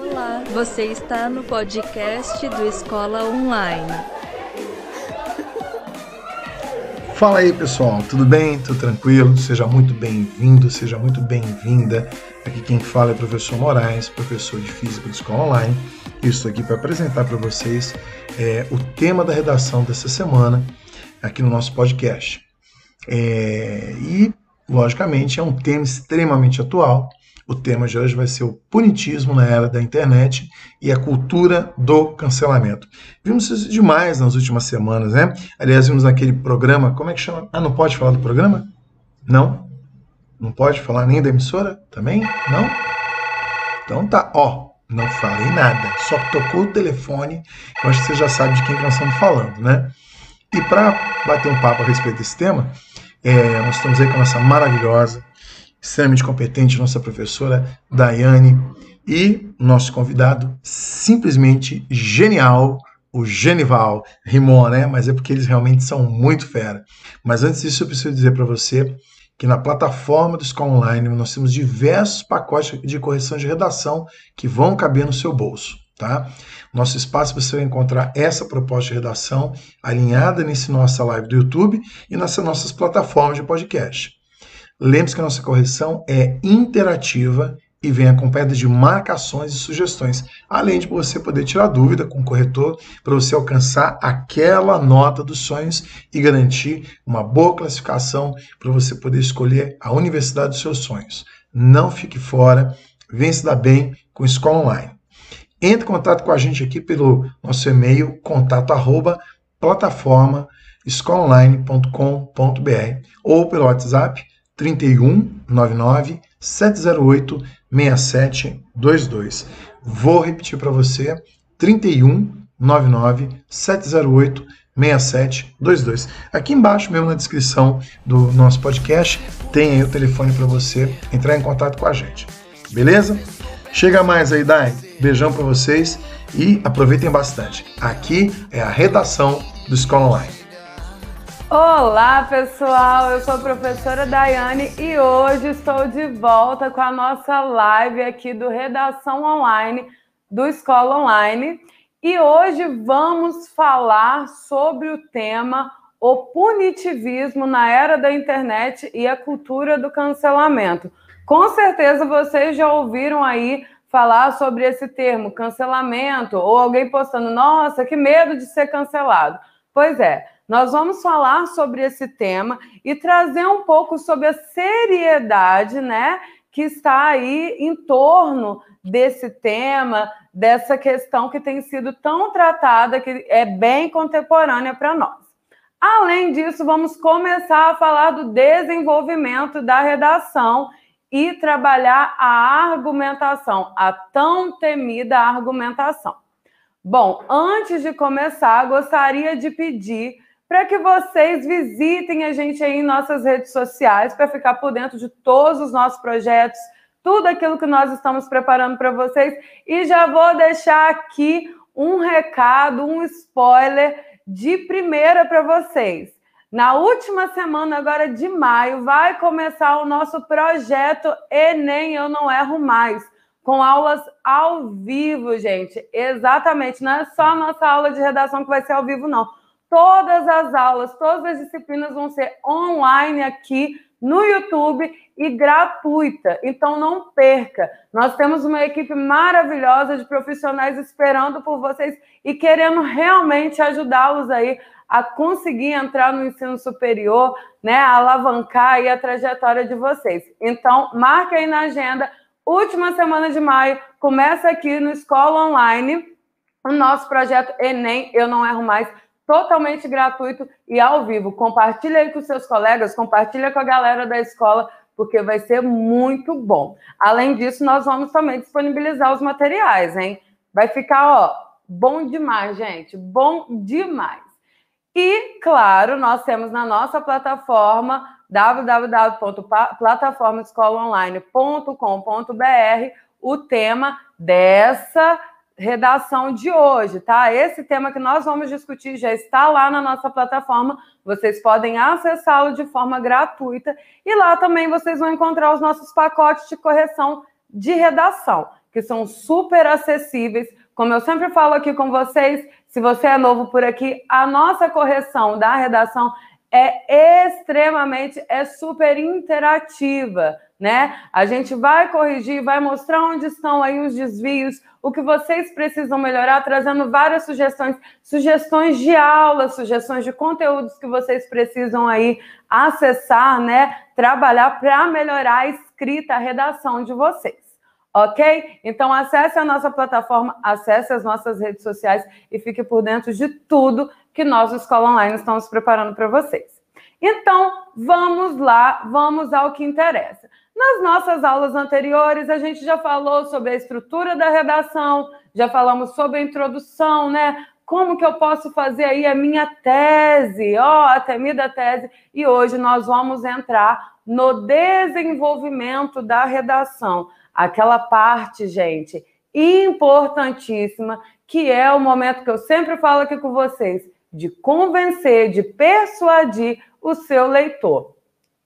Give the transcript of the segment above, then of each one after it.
Olá, você está no podcast do Escola Online. Fala aí pessoal, tudo bem? Tudo tranquilo? Seja muito bem-vindo, seja muito bem-vinda. Aqui quem fala é o professor Moraes, professor de Física do Escola Online. Estou aqui para apresentar para vocês é, o tema da redação dessa semana aqui no nosso podcast. É, e, logicamente, é um tema extremamente atual. O tema de hoje vai ser o punitismo na era da internet e a cultura do cancelamento. Vimos isso demais nas últimas semanas, né? Aliás, vimos naquele programa, como é que chama? Ah, não pode falar do programa? Não? Não pode falar nem da emissora? Também? Não? Então tá, ó, não falei nada, só tocou o telefone, eu acho que você já sabe de quem nós estamos falando, né? E para bater um papo a respeito desse tema, é, nós estamos aí com a nossa maravilhosa, extremamente competente, nossa professora Daiane, e nosso convidado simplesmente genial, o Genival. Rimou, né? Mas é porque eles realmente são muito fera. Mas antes disso, eu preciso dizer para você que na plataforma do Escola Online nós temos diversos pacotes de correção de redação que vão caber no seu bolso. Tá? Nosso espaço você vai encontrar essa proposta de redação alinhada nesse nossa live do YouTube e nessas nossas plataformas de podcast. Lembre-se que a nossa correção é interativa e vem acompanhada de marcações e sugestões, além de você poder tirar dúvida com o corretor para você alcançar aquela nota dos sonhos e garantir uma boa classificação para você poder escolher a universidade dos seus sonhos. Não fique fora, venha se dar bem com Escola Online. Entre em contato com a gente aqui pelo nosso e-mail contato arroba plataforma escolaonline.com.br ou pelo WhatsApp 31 99 708 6722. Vou repetir para você: 31 99 708 6722. Aqui embaixo, mesmo na descrição do nosso podcast, tem aí o telefone para você entrar em contato com a gente. Beleza? Chega mais aí, Dai. Beijão para vocês e aproveitem bastante. Aqui é a redação do Escola Online. Olá, pessoal! Eu sou a professora Daiane e hoje estou de volta com a nossa live aqui do Redação Online do Escola Online. E hoje vamos falar sobre o tema o punitivismo na era da internet e a cultura do cancelamento. Com certeza vocês já ouviram aí falar sobre esse termo, cancelamento, ou alguém postando, nossa, que medo de ser cancelado. Pois é, nós vamos falar sobre esse tema e trazer um pouco sobre a seriedade, né, que está aí em torno desse tema, dessa questão que tem sido tão tratada, que é bem contemporânea para nós. Além disso, vamos começar a falar do desenvolvimento da redação e trabalhar a argumentação, a tão temida argumentação. Bom, antes de começar, gostaria de pedir para que vocês visitem a gente aí em nossas redes sociais para ficar por dentro de todos os nossos projetos, tudo aquilo que nós estamos preparando para vocês. E já vou deixar aqui um recado, um spoiler de primeira para vocês. Na última semana, agora de maio, vai começar o nosso projeto Enem Eu Não Erro Mais, com aulas ao vivo, gente. Exatamente, não é só a nossa aula de redação que vai ser ao vivo, não Todas as aulas, todas as disciplinas vão ser online aqui no YouTube e gratuita. Então não perca. Nós temos uma equipe maravilhosa de profissionais esperando por vocês e querendo realmente ajudá-los aí a conseguir entrar no ensino superior, né, a alavancar aí a trajetória de vocês. Então, marque aí na agenda, última semana de maio, começa aqui no Escola Online, o nosso projeto Enem, Eu Não Erro Mais, totalmente gratuito e ao vivo. Compartilha aí com seus colegas, compartilha com a galera da escola, porque vai ser muito bom. Além disso, nós vamos também disponibilizar os materiais, hein? Vai ficar, ó, bom demais, gente, bom demais. E, claro, nós temos na nossa plataforma www.plataformaescolaonline.com.br o tema dessa redação de hoje, tá? Esse tema que nós vamos discutir já está lá na nossa plataforma. Vocês podem acessá-lo de forma gratuita e lá também vocês vão encontrar os nossos pacotes de correção de redação, que são super acessíveis. Como eu sempre falo aqui com vocês, se você é novo por aqui, a nossa correção da redação é extremamente, é super interativa, né? A gente vai corrigir, vai mostrar onde estão aí os desvios, o que vocês precisam melhorar, trazendo várias sugestões, sugestões de aulas, sugestões de conteúdos que vocês precisam aí acessar, né? Trabalhar para melhorar a escrita, a redação de vocês. Ok? Então acesse a nossa plataforma, acesse as nossas redes sociais e fique por dentro de tudo que nós, Escola Online, estamos preparando para vocês. Então, vamos lá, vamos ao que interessa. Nas nossas aulas anteriores, a gente já falou sobre a estrutura da redação, já falamos sobre a introdução, né? Como que eu posso fazer aí a minha tese, ó, oh, a temida tese, e hoje nós vamos entrar no desenvolvimento da redação, aquela parte, gente, importantíssima, que é o momento que eu sempre falo aqui com vocês, de convencer, de persuadir o seu leitor.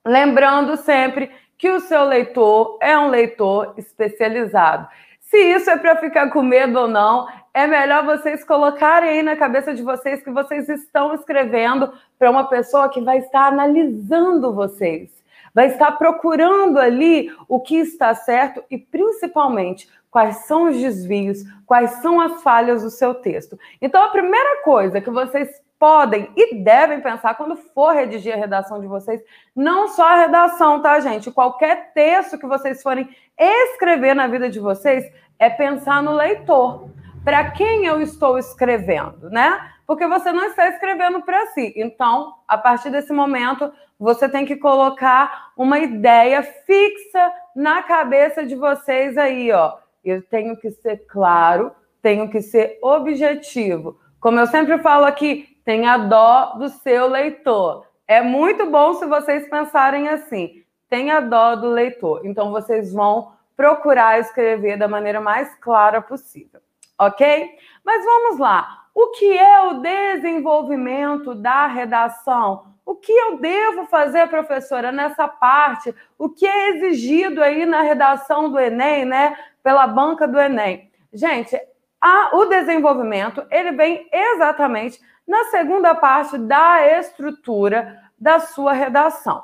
Lembrando sempre que o seu leitor é um leitor especializado. Se isso é para ficar com medo ou não, é melhor vocês colocarem aí na cabeça de vocês que vocês estão escrevendo para uma pessoa que vai estar analisando vocês, vai estar procurando ali o que está certo e principalmente quais são os desvios, quais são as falhas do seu texto. Então, a primeira coisa que vocês podem e devem pensar quando for redigir a redação de vocês, não só a redação, tá, gente? Qualquer texto que vocês forem escrever na vida de vocês é pensar no leitor. Para quem eu estou escrevendo, né? Porque você não está escrevendo para si. Então, a partir desse momento, você tem que colocar uma ideia fixa na cabeça de vocês aí, ó. Eu tenho que ser claro, tenho que ser objetivo. Como eu sempre falo aqui, tenha dó do seu leitor. É muito bom se vocês pensarem assim. Tenha dó do leitor. Então, vocês vão procurar escrever da maneira mais clara possível. Ok? Mas vamos lá. O que é o desenvolvimento da redação? O que eu devo fazer, professora, nessa parte? O que é exigido aí na redação do Enem, né? Pela banca do Enem. Gente, a, o desenvolvimento ele vem exatamente na segunda parte da estrutura da sua redação.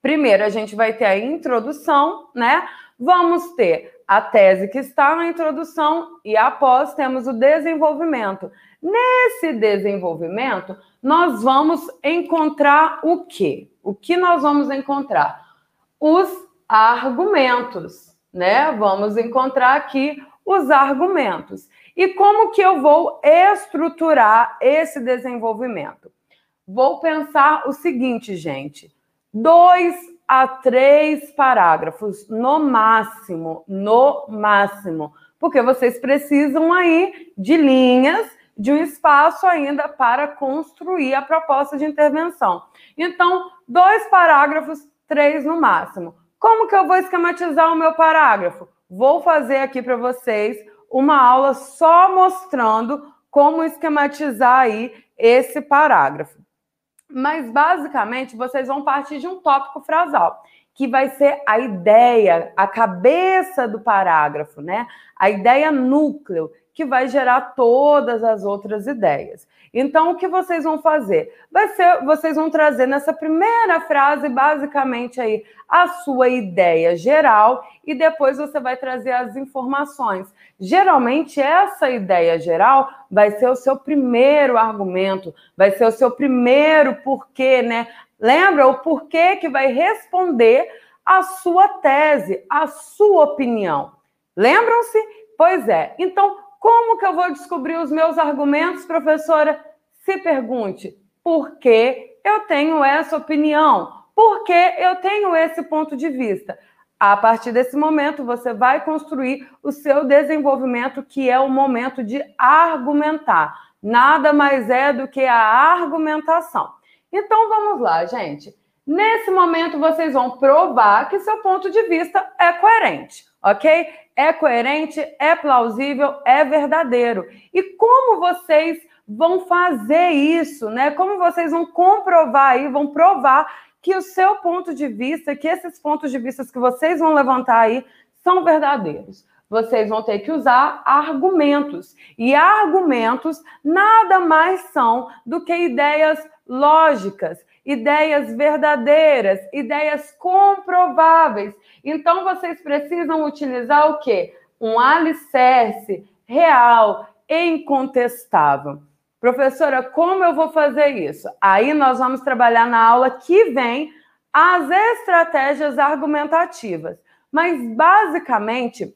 Primeiro, a gente vai ter a introdução, né? Vamos ter a tese que está na introdução e após temos o desenvolvimento. Nesse desenvolvimento, nós vamos encontrar o quê? O que nós vamos encontrar? Os argumentos, né? Vamos encontrar aqui os argumentos. E como que eu vou estruturar esse desenvolvimento? Vou pensar o seguinte, gente: dois a três parágrafos, no máximo, no máximo, porque vocês precisam aí de linhas, de um espaço ainda para construir a proposta de intervenção. Então, dois parágrafos, três no máximo. Como que eu vou esquematizar o meu parágrafo? Vou fazer aqui para vocês uma aula só mostrando como esquematizar aí esse parágrafo. Mas basicamente vocês vão partir de um tópico frasal, que vai ser a ideia, a cabeça do parágrafo, né? A ideia núcleo, que vai gerar todas as outras ideias. Então, o que vocês vão fazer? Vai ser, vocês vão trazer nessa primeira frase, basicamente, aí, a sua ideia geral, e depois você vai trazer as informações. Geralmente, essa ideia geral vai ser o seu primeiro argumento, vai ser o seu primeiro porquê, né? Lembra o porquê que vai responder a sua tese, a sua opinião. Lembram-se? Pois é. Então, como que eu vou descobrir os meus argumentos, professora? Se pergunte, por que eu tenho essa opinião? Por que eu tenho esse ponto de vista? A partir desse momento, você vai construir o seu desenvolvimento, que é o momento de argumentar. Nada mais é do que a argumentação. Então, vamos lá, gente. Nesse momento, vocês vão provar que seu ponto de vista é coerente ok? É coerente, é plausível, é verdadeiro. E como vocês vão fazer isso, né? Como vocês vão comprovar aí, vão provar que o seu ponto de vista, que esses pontos de vista que vocês vão levantar aí são verdadeiros. Vocês vão ter que usar argumentos. E argumentos nada mais são do que ideias lógicas, ideias verdadeiras, ideias comprováveis. Então vocês precisam utilizar o quê? Um alicerce real, incontestável. Professora, como eu vou fazer isso? Aí nós vamos trabalhar na aula que vem as estratégias argumentativas. Mas basicamente,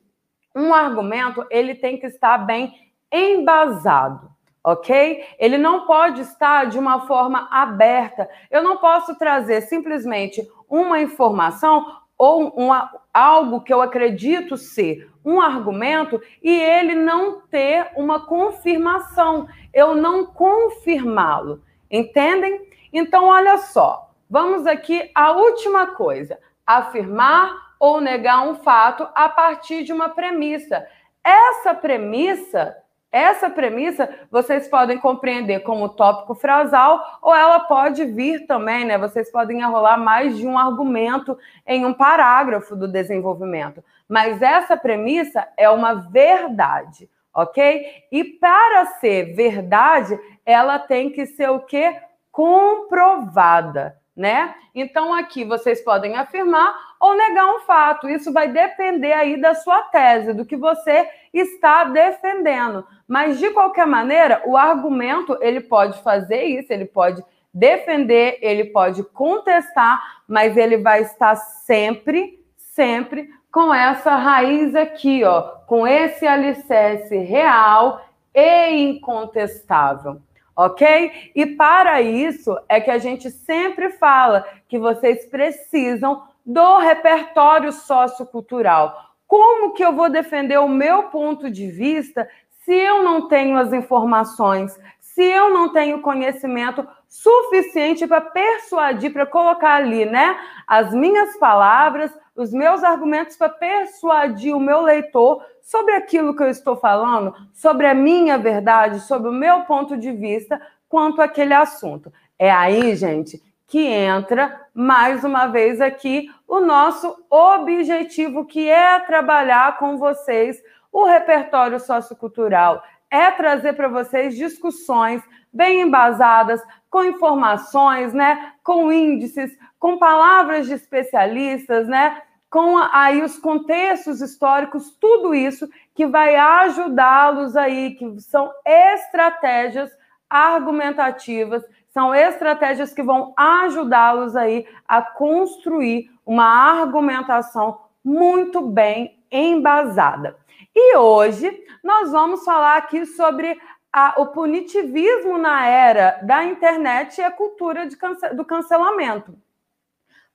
um argumento ele tem que estar bem embasado, ok? Ele não pode estar de uma forma aberta. Eu não posso trazer simplesmente uma informação ou uma, algo que eu acredito ser um argumento e ele não ter uma confirmação, eu não confirmá-lo. Entendem? Então, olha só, vamos aqui à última coisa: afirmar ou negar um fato a partir de uma premissa. Essa premissa essa premissa vocês podem compreender como tópico frasal, ou ela pode vir também, né? Vocês podem enrolar mais de um argumento em um parágrafo do desenvolvimento. Mas essa premissa é uma verdade, ok? E para ser verdade, ela tem que ser o quê? Comprovada né? Então aqui vocês podem afirmar ou negar um fato. Isso vai depender aí da sua tese, do que você está defendendo. Mas de qualquer maneira, o argumento ele pode fazer isso, ele pode defender, ele pode contestar, mas ele vai estar sempre, sempre com essa raiz aqui, ó, com esse alicerce real e incontestável ok? E para isso é que a gente sempre fala que vocês precisam do repertório sociocultural. Como que eu vou defender o meu ponto de vista se eu não tenho as informações, se eu não tenho conhecimento suficiente para persuadir, para colocar ali, né, as minhas palavras, os meus argumentos para persuadir o meu leitor sobre aquilo que eu estou falando, sobre a minha verdade, sobre o meu ponto de vista quanto àquele assunto. É aí, gente, que entra mais uma vez aqui o nosso objetivo, que é trabalhar com vocês o repertório sociocultural, é trazer para vocês discussões bem embasadas, com informações, né, com índices, com palavras de especialistas, né, com aí os contextos históricos, tudo isso que vai ajudá-los aí, que são estratégias argumentativas, são estratégias que vão ajudá-los aí a construir uma argumentação muito bem embasada. E hoje nós vamos falar aqui sobre a, o punitivismo na era da internet e a cultura cance do cancelamento.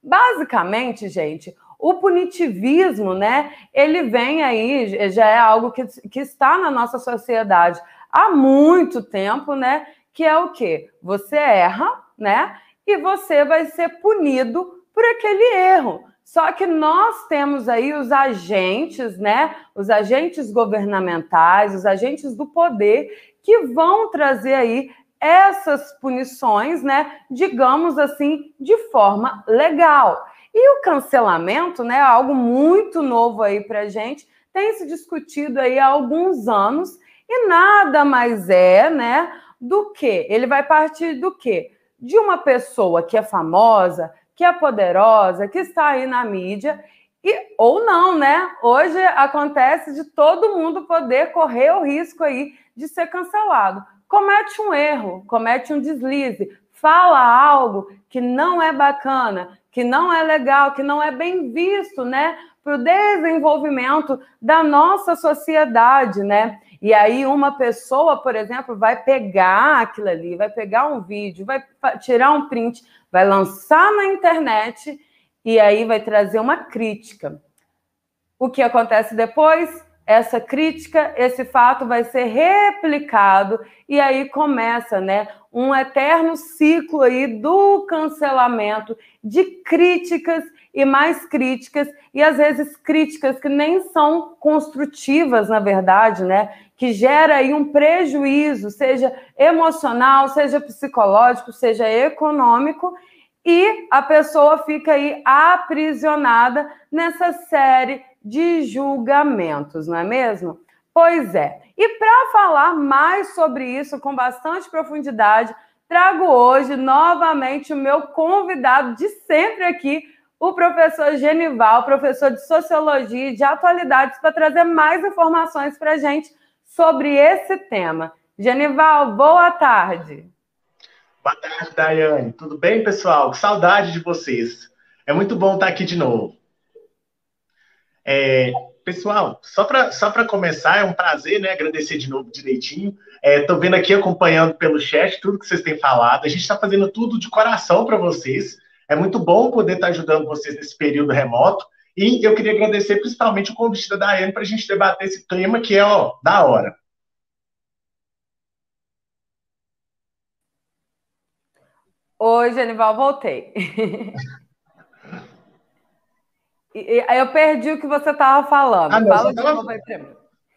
Basicamente, gente, o punitivismo, né, ele vem aí, já é algo que, que está na nossa sociedade há muito tempo, né, que é o quê? Você erra, né, e você vai ser punido por aquele erro. Só que nós temos aí os agentes, né, os agentes governamentais, os agentes do poder que vão trazer aí essas punições, né, digamos assim, de forma legal. E o cancelamento, né, algo muito novo aí para gente, tem se discutido aí há alguns anos e nada mais é, né, do que ele vai partir do que de uma pessoa que é famosa, que é poderosa, que está aí na mídia e ou não, né? Hoje acontece de todo mundo poder correr o risco aí de ser cancelado. Comete um erro, comete um deslize, fala algo que não é bacana, que não é legal, que não é bem visto, né, para o desenvolvimento da nossa sociedade, né? E aí uma pessoa, por exemplo, vai pegar aquilo ali, vai pegar um vídeo, vai tirar um print, vai lançar na internet e aí vai trazer uma crítica. O que acontece depois? Essa crítica, esse fato vai ser replicado e aí começa, né, um eterno ciclo aí do cancelamento, de críticas e mais críticas, e às vezes críticas que nem são construtivas, na verdade, né? Que gera aí um prejuízo, seja emocional, seja psicológico, seja econômico, e a pessoa fica aí aprisionada nessa série de julgamentos, não é mesmo? Pois é. E para falar mais sobre isso com bastante profundidade, trago hoje novamente o meu convidado de sempre aqui, o professor Genival, professor de Sociologia e de Atualidades, para trazer mais informações para a gente sobre esse tema. Genival, boa tarde. Boa tarde, Daiane. Tudo bem, pessoal? Que saudade de vocês. É muito bom estar aqui de novo. É, pessoal, só para só começar, é um prazer, né? Agradecer de novo direitinho. Estou é, vendo aqui, acompanhando pelo chat, tudo que vocês têm falado. A gente está fazendo tudo de coração para vocês. É muito bom poder estar tá ajudando vocês nesse período remoto. E eu queria agradecer principalmente o convite da Daiane para a gente debater esse tema que é, ó, da hora. Oi, Genival, voltei. Eu perdi o que você estava falando. Ah, não, Fala tava... novo aí pra mim.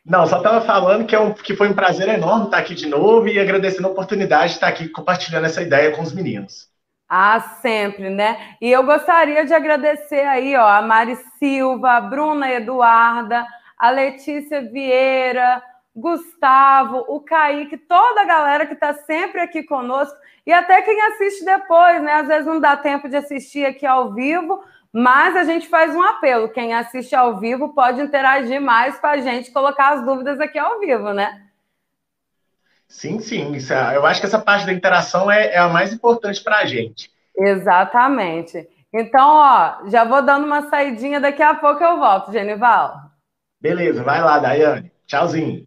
Não, só estava falando que, é um, que foi um prazer enorme estar aqui de novo e agradecendo a oportunidade de estar aqui compartilhando essa ideia com os meninos. Ah, sempre, né? E eu gostaria de agradecer aí, ó, a Mari Silva, a Bruna Eduarda, a Letícia Vieira, Gustavo, o Kaique, toda a galera que está sempre aqui conosco e até quem assiste depois, né? Às vezes não dá tempo de assistir aqui ao vivo, mas a gente faz um apelo. Quem assiste ao vivo pode interagir mais com a gente, colocar as dúvidas aqui ao vivo, né? Sim, sim. É, eu acho que essa parte da interação é, é a mais importante para a gente. Exatamente. Então, ó, já vou dando uma saidinha, daqui a pouco eu volto, Genival. Beleza, vai lá, Daiane. Tchauzinho.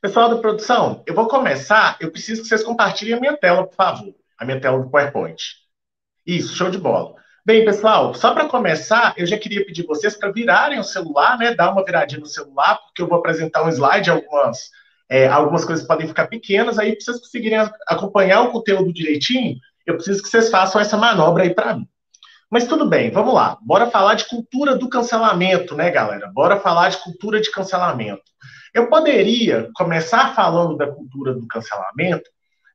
Pessoal da produção, eu vou começar. Eu preciso que vocês compartilhem a minha tela, por favor. A minha tela do PowerPoint. Isso, show de bola. Bem, pessoal, só para começar, eu já queria pedir vocês para virarem o celular, né? Dar uma viradinha no celular, porque eu vou apresentar um slide, algumas, é, algumas coisas podem ficar pequenas, aí para vocês conseguirem acompanhar o conteúdo direitinho, eu preciso que vocês façam essa manobra aí para mim. Mas tudo bem, vamos lá. Bora falar de cultura do cancelamento, né, galera? Bora falar de cultura de cancelamento. Eu poderia começar falando da cultura do cancelamento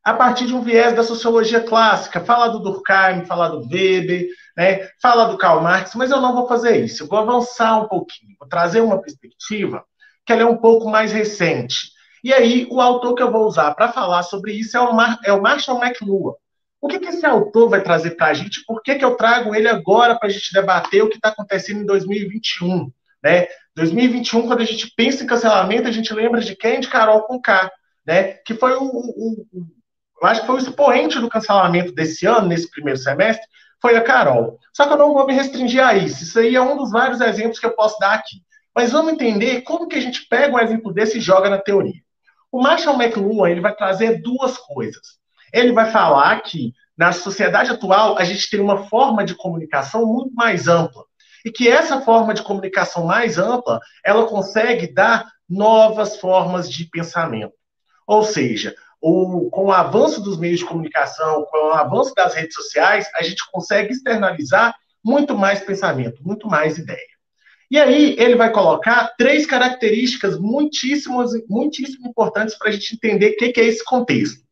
a partir de um viés da sociologia clássica, falar do Durkheim, falar do Weber, né, falar do Karl Marx, mas eu não vou fazer isso. Eu vou avançar um pouquinho, vou trazer uma perspectiva que ela é um pouco mais recente. E aí, o autor que eu vou usar para falar sobre isso é o, Mar é o Marshall McLuhan. O que, que esse autor vai trazer para a gente? Por que, que eu trago ele agora para a gente debater o que está acontecendo em 2021? Né? 2021, quando a gente pensa em cancelamento, a gente lembra de quem? De Carol Conká, né? que foi o, o, o eu acho que foi o expoente do cancelamento desse ano, nesse primeiro semestre, foi a Carol. Só que eu não vou me restringir a isso. Isso aí é um dos vários exemplos que eu posso dar aqui. Mas vamos entender como que a gente pega um exemplo desse e joga na teoria. O Marshall McLuhan ele vai trazer duas coisas. Ele vai falar que na sociedade atual a gente tem uma forma de comunicação muito mais ampla e que essa forma de comunicação mais ampla ela consegue dar novas formas de pensamento. Ou seja, o, com o avanço dos meios de comunicação, com o avanço das redes sociais, a gente consegue externalizar muito mais pensamento, muito mais ideia. E aí ele vai colocar três características muitíssimo, muitíssimo importantes para a gente entender o que, que é esse contexto.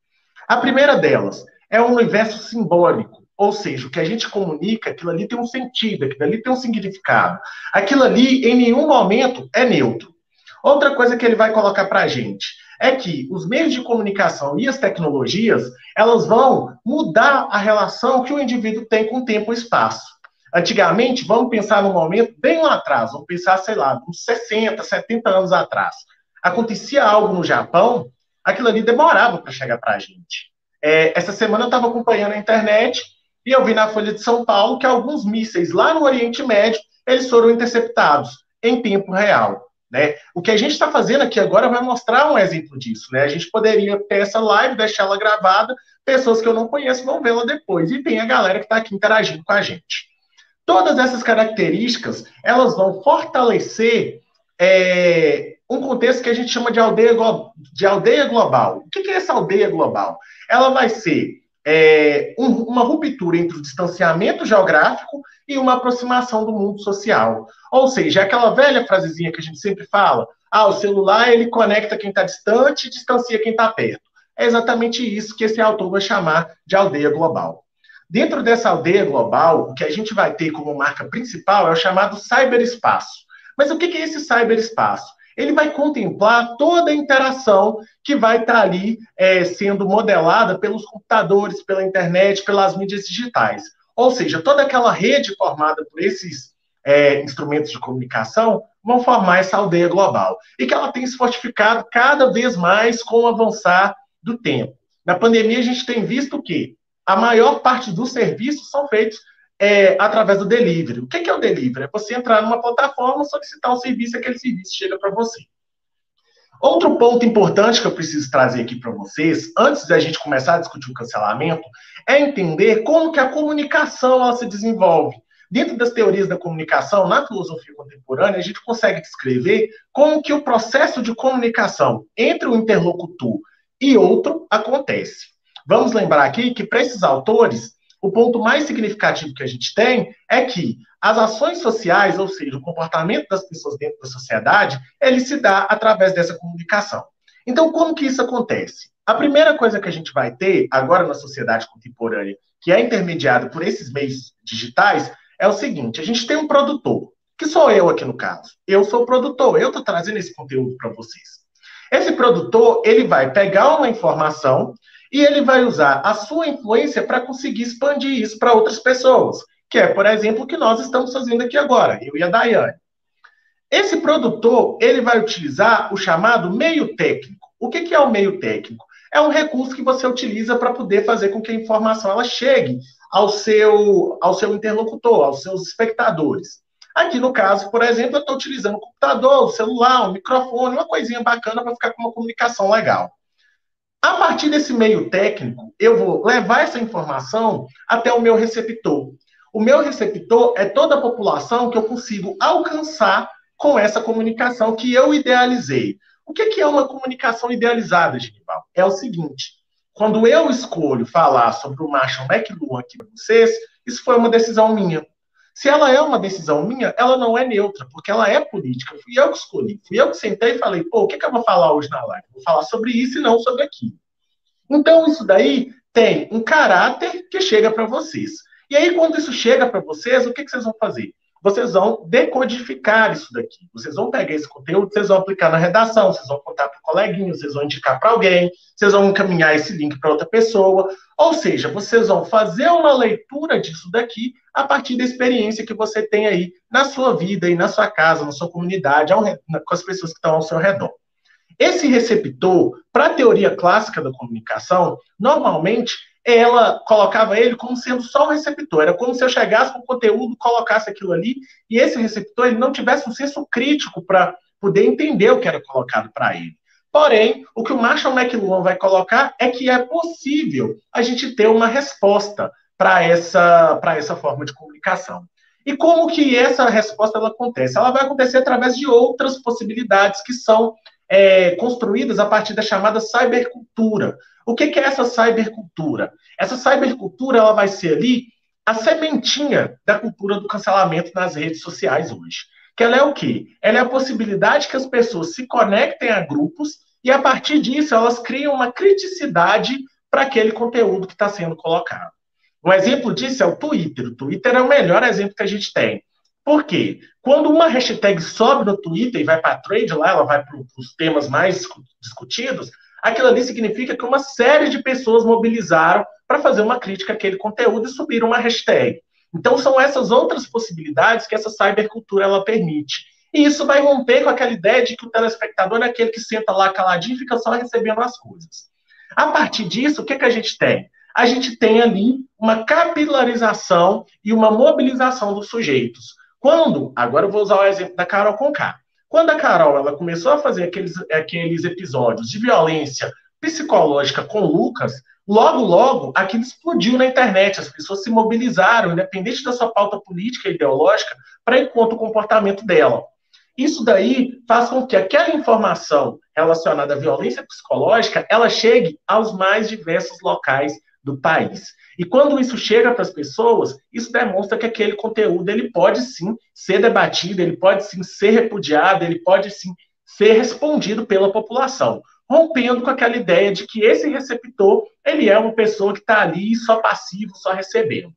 A primeira delas é o universo simbólico, ou seja, o que a gente comunica, aquilo ali tem um sentido, aquilo ali tem um significado. Aquilo ali, em nenhum momento, é neutro. Outra coisa que ele vai colocar para a gente é que os meios de comunicação e as tecnologias, elas vão mudar a relação que o indivíduo tem com o tempo e espaço. Antigamente, vamos pensar num momento bem lá atrás, vamos pensar, sei lá, uns 60, 70 anos atrás. Acontecia algo no Japão, aquilo ali demorava para chegar para a gente. É, essa semana eu estava acompanhando a internet e eu vi na Folha de São Paulo que alguns mísseis lá no Oriente Médio, eles foram interceptados em tempo real. Né? O que a gente está fazendo aqui agora vai mostrar um exemplo disso. Né? A gente poderia ter essa live, deixar ela gravada, pessoas que eu não conheço vão vê-la depois, e tem a galera que está aqui interagindo com a gente. Todas essas características, elas vão fortalecer é, um contexto que a gente chama de aldeia, de aldeia global. O que é essa aldeia global? Ela vai ser é, um, uma ruptura entre o distanciamento geográfico e uma aproximação do mundo social. Ou seja, é aquela velha frasezinha que a gente sempre fala: ah, o celular ele conecta quem está distante e distancia quem está perto. É exatamente isso que esse autor vai chamar de aldeia global. Dentro dessa aldeia global, o que a gente vai ter como marca principal é o chamado cyberespaço. Mas o que é esse cyberespaço? Ele vai contemplar toda a interação que vai estar ali é, sendo modelada pelos computadores, pela internet, pelas mídias digitais. Ou seja, toda aquela rede formada por esses é, instrumentos de comunicação vão formar essa aldeia global. E que ela tem se fortificado cada vez mais com o avançar do tempo. Na pandemia, a gente tem visto que a maior parte dos serviços são feitos é, através do delivery. O que é o delivery? É você entrar numa plataforma, solicitar um serviço e aquele serviço chega para você. Outro ponto importante que eu preciso trazer aqui para vocês, antes da gente começar a discutir o cancelamento, é entender como que a comunicação ela se desenvolve. Dentro das teorias da comunicação, na filosofia contemporânea, a gente consegue descrever como que o processo de comunicação entre o interlocutor e outro acontece. Vamos lembrar aqui que para esses autores, o ponto mais significativo que a gente tem é que as ações sociais, ou seja, o comportamento das pessoas dentro da sociedade, ele se dá através dessa comunicação. Então, como que isso acontece? A primeira coisa que a gente vai ter agora na sociedade contemporânea, que é intermediada por esses meios digitais, é o seguinte: a gente tem um produtor, que sou eu aqui no caso. Eu sou o produtor, eu estou trazendo esse conteúdo para vocês. Esse produtor, ele vai pegar uma informação e ele vai usar a sua influência para conseguir expandir isso para outras pessoas, que é, por exemplo, o que nós estamos fazendo aqui agora, eu e a Daiane. Esse produtor, ele vai utilizar o chamado meio técnico. O que, que é o meio técnico? É um recurso que você utiliza para poder fazer com que a informação ela chegue ao seu, ao seu interlocutor, aos seus espectadores. Aqui no caso, por exemplo, eu estou utilizando o computador, o celular, o microfone, uma coisinha bacana para ficar com uma comunicação legal. A partir desse meio técnico, eu vou levar essa informação até o meu receptor. O meu receptor é toda a população que eu consigo alcançar com essa comunicação que eu idealizei. O que é uma comunicação idealizada, Genival? É o seguinte: quando eu escolho falar sobre o Marshall McLuhan aqui para vocês, isso foi uma decisão minha. Se ela é uma decisão minha, ela não é neutra, porque ela é política. Fui eu que escolhi. Fui eu que sentei e falei, pô, o que, que eu vou falar hoje na live? Vou falar sobre isso e não sobre aquilo. Então, isso daí tem um caráter que chega para vocês. E aí, quando isso chega para vocês, o que, que vocês vão fazer? Vocês vão decodificar isso daqui. Vocês vão pegar esse conteúdo, vocês vão aplicar na redação, vocês vão contar para o coleguinho, vocês vão indicar para alguém, vocês vão encaminhar esse link para outra pessoa. Ou seja, vocês vão fazer uma leitura disso daqui a partir da experiência que você tem aí na sua vida e na sua casa, na sua comunidade, com as pessoas que estão ao seu redor. Esse receptor, para a teoria clássica da comunicação, normalmente ela colocava ele como sendo só um receptor. Era como se eu chegasse com o conteúdo, colocasse aquilo ali, e esse receptor ele não tivesse um senso crítico para poder entender o que era colocado para ele. Porém, o que o Marshall McLuhan vai colocar é que é possível a gente ter uma resposta para essa, essa forma de comunicação. E como que essa resposta ela acontece? Ela vai acontecer através de outras possibilidades que são é, construídas a partir da chamada cybercultura. O que, é essa cybercultura? Essa cybercultura ela vai ser ali a sementinha da cultura do cancelamento nas redes sociais hoje. Que ela é o quê? Ela é a possibilidade que as pessoas se conectem a grupos e, a partir disso, elas criam uma criticidade para aquele conteúdo que está sendo colocado. Um exemplo disso é o Twitter. O Twitter é o melhor exemplo que a gente tem. Por quê? Quando uma hashtag sobe no Twitter e vai para a trade lá, ela vai para os temas mais discutidos, aquilo ali significa que uma série de pessoas mobilizaram para fazer uma crítica àquele conteúdo e subiram uma hashtag. Então são essas outras possibilidades que essa cybercultura ela permite. E isso vai romper com aquela ideia de que o telespectador é aquele que senta lá caladinho e fica só recebendo as coisas. A partir disso, o que, que a gente tem? A gente tem ali uma capilarização e uma mobilização dos sujeitos. Quando, agora eu vou usar o exemplo da Carol Conká. Quando a Carol ela começou a fazer aqueles, aqueles episódios de violência psicológica com o Lucas, logo, logo, aquilo explodiu na internet. As pessoas se mobilizaram, independente da sua pauta política e ideológica, para encontrar o comportamento dela. Isso daí faz com que aquela informação relacionada à violência psicológica ela chegue aos mais diversos locais do país. E quando isso chega para as pessoas, isso demonstra que aquele conteúdo ele pode sim ser debatido, ele pode sim ser repudiado, ele pode sim ser respondido pela população, rompendo com aquela ideia de que esse receptor ele é uma pessoa que está ali só passivo, só recebendo.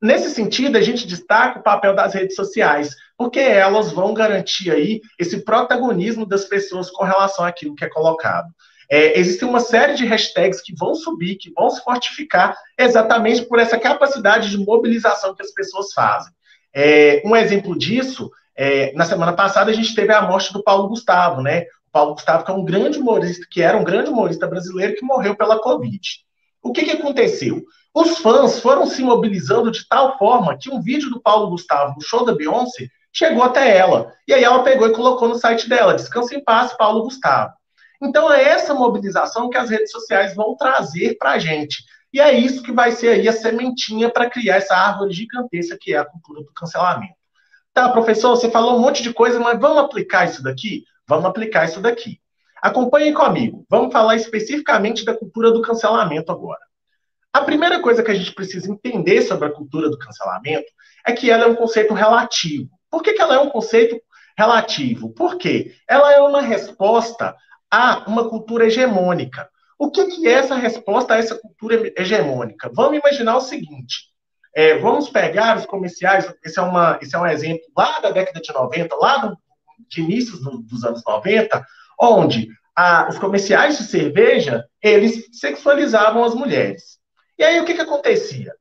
Nesse sentido, a gente destaca o papel das redes sociais, porque elas vão garantir aí esse protagonismo das pessoas com relação àquilo que é colocado. É, existe uma série de hashtags que vão subir, que vão se fortificar exatamente por essa capacidade de mobilização que as pessoas fazem. É, um exemplo disso, é, na semana passada a gente teve a morte do Paulo Gustavo, né? O Paulo Gustavo, que é um grande humorista, que era um grande humorista brasileiro que morreu pela Covid. O que, que aconteceu? Os fãs foram se mobilizando de tal forma que um vídeo do Paulo Gustavo no show da Beyoncé chegou até ela. E aí ela pegou e colocou no site dela: Descansa em paz, Paulo Gustavo. Então é essa mobilização que as redes sociais vão trazer para a gente. E é isso que vai ser aí a sementinha para criar essa árvore gigantesca que é a cultura do cancelamento. Tá, professor, você falou um monte de coisa, mas vamos aplicar isso daqui? Vamos aplicar isso daqui. Acompanhe comigo. Vamos falar especificamente da cultura do cancelamento agora. A primeira coisa que a gente precisa entender sobre a cultura do cancelamento é que ela é um conceito relativo. Por que, que ela é um conceito relativo? Porque ela é uma resposta a uma cultura hegemônica. O que, que é essa resposta a essa cultura hegemônica? Vamos imaginar o seguinte: é, vamos pegar os comerciais, esse é, uma, esse é um exemplo lá da década de 90, lá do, de inícios do, dos anos 90, onde a, os comerciais de cerveja, eles sexualizavam as mulheres. E aí o que, que acontecia?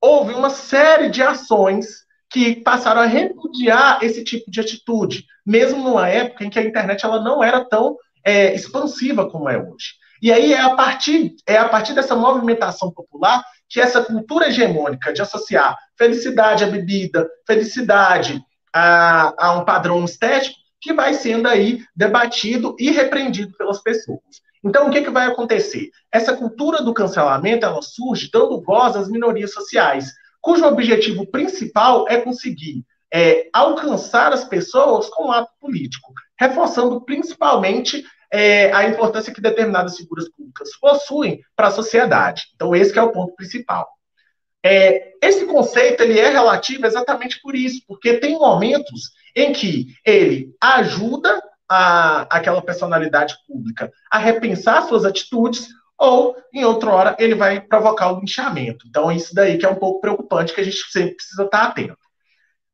Houve uma série de ações que passaram a repudiar esse tipo de atitude, mesmo numa época em que a internet ela não era tão é, expansiva como é hoje. E aí é a partir é a partir dessa movimentação popular que essa cultura hegemônica de associar felicidade à bebida, felicidade a, a um padrão estético, que vai sendo aí debatido e repreendido pelas pessoas. Então, o que, que vai acontecer? Essa cultura do cancelamento ela surge dando voz às minorias sociais, cujo objetivo principal é conseguir é, alcançar as pessoas com um ato político, reforçando principalmente é, a importância que determinadas figuras públicas possuem para a sociedade. Então, esse é o ponto principal. É, esse conceito ele é relativo exatamente por isso, porque tem momentos em que ele ajuda a, aquela personalidade pública a repensar suas atitudes, ou, em outra hora, ele vai provocar o linchamento. Então, isso daí que é um pouco preocupante, que a gente sempre precisa estar atento.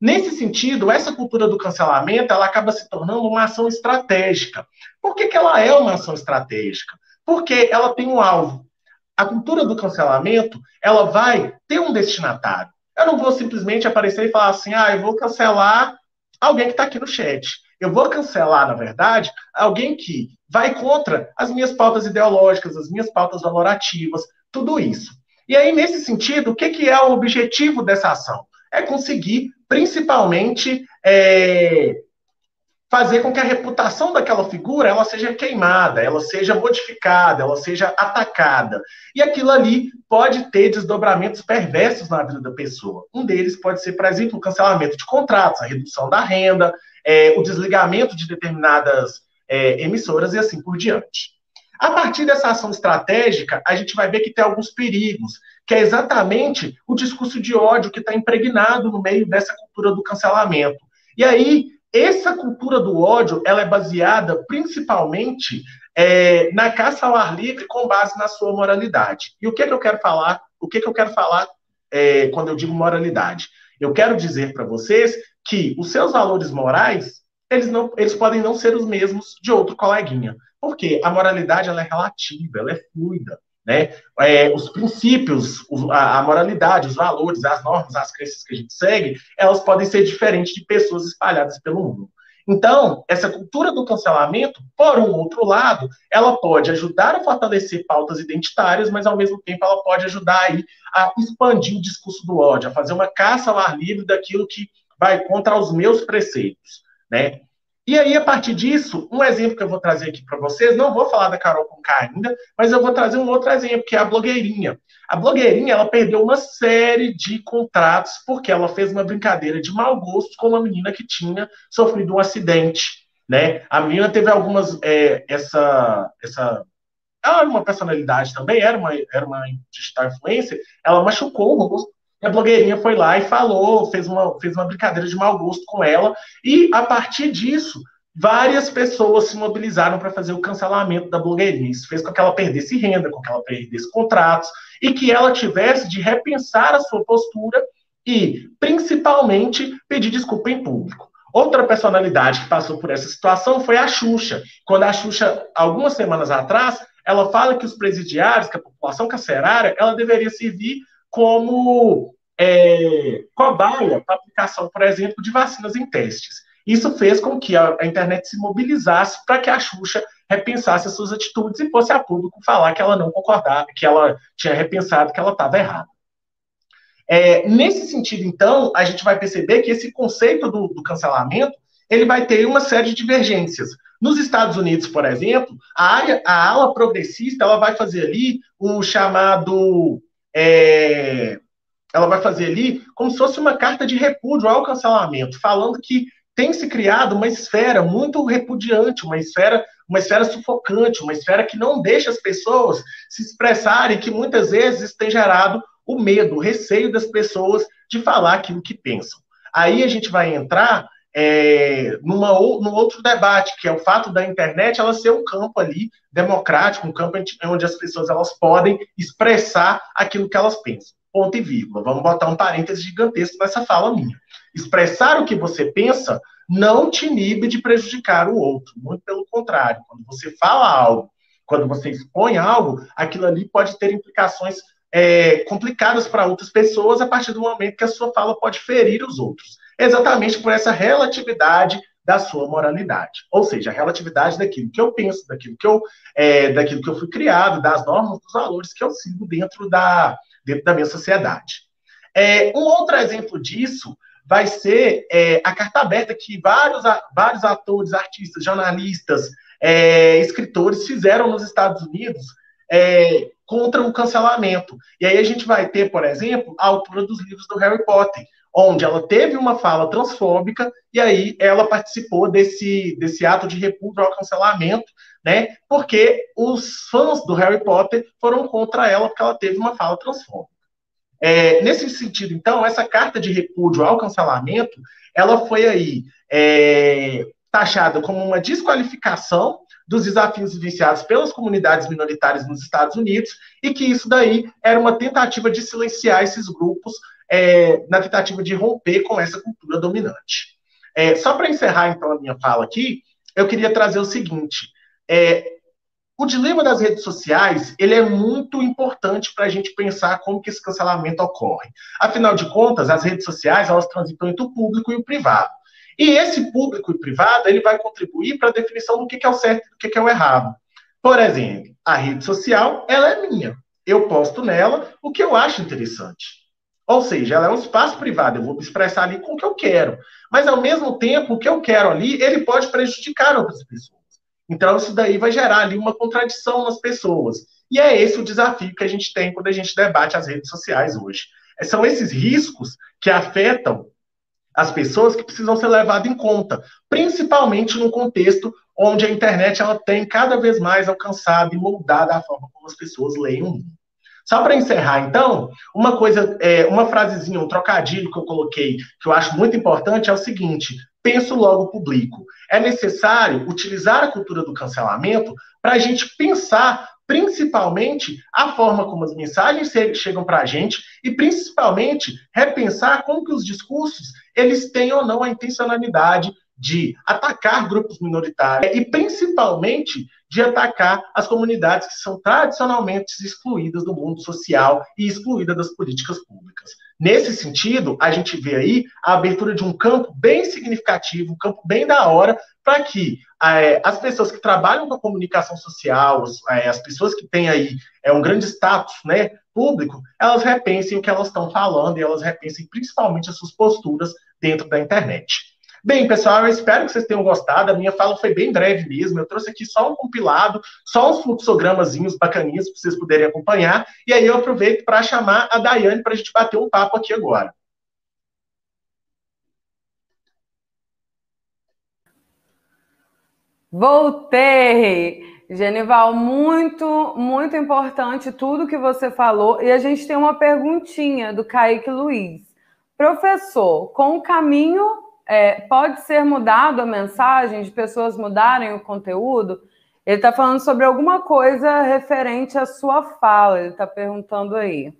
Nesse sentido, essa cultura do cancelamento, ela acaba se tornando uma ação estratégica. Por que, que ela é uma ação estratégica? Porque ela tem um alvo. A cultura do cancelamento, ela vai ter um destinatário. Eu não vou simplesmente aparecer e falar assim, ah, eu vou cancelar alguém que está aqui no chat. Eu vou cancelar, na verdade, alguém que vai contra as minhas pautas ideológicas, as minhas pautas valorativas, tudo isso. E aí, nesse sentido, o que, que é o objetivo dessa ação? É conseguir, principalmente, é, fazer com que a reputação daquela figura ela seja queimada, ela seja modificada, ela seja atacada. E aquilo ali pode ter desdobramentos perversos na vida da pessoa. Um deles pode ser, por exemplo, o cancelamento de contratos, a redução da renda, é, o desligamento de determinadas é, emissoras e assim por diante. A partir dessa ação estratégica, a gente vai ver que tem alguns perigos, que é exatamente o discurso de ódio que está impregnado no meio dessa cultura do cancelamento. E aí, essa cultura do ódio, ela é baseada principalmente é, na caça ao ar livre com base na sua moralidade. E o que, é que eu quero falar? O que, é que eu quero falar é, quando eu digo moralidade? Eu quero dizer para vocês que os seus valores morais, eles, não, eles podem não ser os mesmos de outro coleguinha. Porque a moralidade ela é relativa, ela é fluida. Né? É, os princípios, a, moralidade, os valores, as normas, as crenças que a gente segue, elas podem ser diferentes de pessoas espalhadas pelo mundo. Então, essa cultura do cancelamento, por um outro lado, ela pode ajudar a fortalecer pautas identitárias, mas ao mesmo tempo ela pode ajudar aí a expandir o discurso do ódio, a fazer uma caça ao ar livre daquilo que vai contra os meus preceitos, né? E aí, a partir disso, um exemplo que eu vou trazer aqui para vocês, não vou falar da Carol Conká ainda, mas eu vou trazer um outro exemplo, que é a blogueirinha. A blogueirinha, ela perdeu uma série de contratos porque ela fez uma brincadeira de mau gosto com uma menina que tinha sofrido um acidente, né? A menina teve algumas, é, essa, essa ela era uma personalidade também, era uma, era uma digital influencer, ela machucou o rosto. E a blogueirinha foi lá e falou, fez uma, fez uma brincadeira de mau gosto com ela, e a partir disso, várias pessoas se mobilizaram para fazer o cancelamento da blogueirinha. Isso fez com que ela perdesse renda, com que ela perdesse contratos, e que ela tivesse de repensar a sua postura e, principalmente, pedir desculpa em público. Outra personalidade que passou por essa situação foi a Xuxa. Quando a Xuxa, algumas semanas atrás, ela fala que os presidiários, que a população carcerária, ela deveria servir como é, cobaia para aplicação, por exemplo, de vacinas em testes. Isso fez com que a, a internet se mobilizasse para que a Xuxa repensasse as suas atitudes e fosse a público falar que ela não concordava, que ela tinha repensado, que ela estava errada. É, nesse sentido, então, a gente vai perceber que esse conceito do, do, cancelamento ele vai ter uma série de divergências. Nos Estados Unidos, por exemplo, a, área, a ala progressista ela vai fazer ali um chamado. É, ela vai fazer ali como se fosse uma carta de repúdio ao cancelamento, falando que tem se criado uma esfera muito repudiante, uma esfera, uma esfera sufocante, uma esfera que não deixa as pessoas se expressarem, que muitas vezes tem gerado o medo, o receio das pessoas de falar aquilo que pensam. Aí a gente vai entrar é, numa, num outro debate, que é o fato da internet ela ser um campo ali democrático, um campo onde as pessoas elas podem expressar aquilo que elas pensam. Ponto e vírgula. Vamos botar um parêntese gigantesco nessa fala minha. Expressar o que você pensa não te inibe de prejudicar o outro. Muito pelo contrário. Quando você fala algo, quando você expõe algo, aquilo ali pode ter implicações é, complicadas para outras pessoas a partir do momento que a sua fala pode ferir os outros. Exatamente por essa relatividade da sua moralidade. Ou seja, a relatividade daquilo que eu penso, daquilo que eu, é, daquilo que eu fui criado, das normas, dos valores que eu sigo dentro da, dentro da minha sociedade. É, um outro exemplo disso vai ser é, a carta aberta que vários, vários atores, artistas, jornalistas, é, escritores fizeram nos Estados Unidos é, contra o cancelamento. E aí a gente vai ter, por exemplo, a autora dos livros do Harry Potter, onde ela teve uma fala transfóbica e aí ela participou desse, desse ato de repúdio ao cancelamento, né? Porque os fãs do Harry Potter foram contra ela porque ela teve uma fala transfóbica. É, nesse sentido, então, essa carta de repúdio ao cancelamento, ela foi aí é, taxada como uma desqualificação dos desafios vivenciados pelas comunidades minoritárias nos Estados Unidos e que isso daí era uma tentativa de silenciar esses grupos é, na tentativa de romper com essa cultura dominante. É, só para encerrar, então, a minha fala aqui, eu queria trazer o seguinte, é, o dilema das redes sociais, ele é muito importante para a gente pensar como que esse cancelamento ocorre. Afinal de contas, as redes sociais, elas transitam entre o público e o privado. E esse público e privado, ele vai contribuir para a definição do que é o certo e do que é o errado. Por exemplo, a rede social, ela é minha. Eu posto nela o que eu acho interessante. Ou seja, ela é um espaço privado, eu vou me expressar ali com o que eu quero. Mas, ao mesmo tempo, o que eu quero ali, ele pode prejudicar outras pessoas. Então, isso daí vai gerar ali uma contradição nas pessoas. E é esse o desafio que a gente tem quando a gente debate as redes sociais hoje. São esses riscos que afetam as pessoas que precisam ser levadas em conta, principalmente no contexto onde a internet ela tem cada vez mais alcançado e moldado a forma como as pessoas leem o mundo. Só para encerrar, então, uma coisa, é, uma frasezinha, um trocadilho que eu coloquei, que eu acho muito importante, é o seguinte: penso logo publico. É necessário utilizar a cultura do cancelamento para a gente pensar principalmente a forma como as mensagens chegam para a gente e principalmente repensar como que os discursos eles têm ou não a intencionalidade de atacar grupos minoritários e principalmente de atacar as comunidades que são tradicionalmente excluídas do mundo social e excluídas das políticas públicas. Nesse sentido, a gente vê aí a abertura de um campo bem significativo, um campo bem da hora, para que é, as pessoas que trabalham com a comunicação social, as, é, as pessoas que têm aí é, um grande status né, público, elas repensem o que elas estão falando e elas repensem principalmente as suas posturas dentro da internet. Bem, pessoal, eu espero que vocês tenham gostado. A minha fala foi bem breve mesmo. Eu trouxe aqui só um compilado, só uns fluxogramazinhos bacaninhos para vocês poderem acompanhar. E aí eu aproveito para chamar a Daiane para a gente bater um papo aqui agora. Voltei! Genival, muito, muito importante tudo que você falou. E a gente tem uma perguntinha do Kaique Luiz. Professor, com o caminho, é, pode ser mudado a mensagem de pessoas mudarem o conteúdo? Ele está falando sobre alguma coisa referente à sua fala, ele está perguntando aí.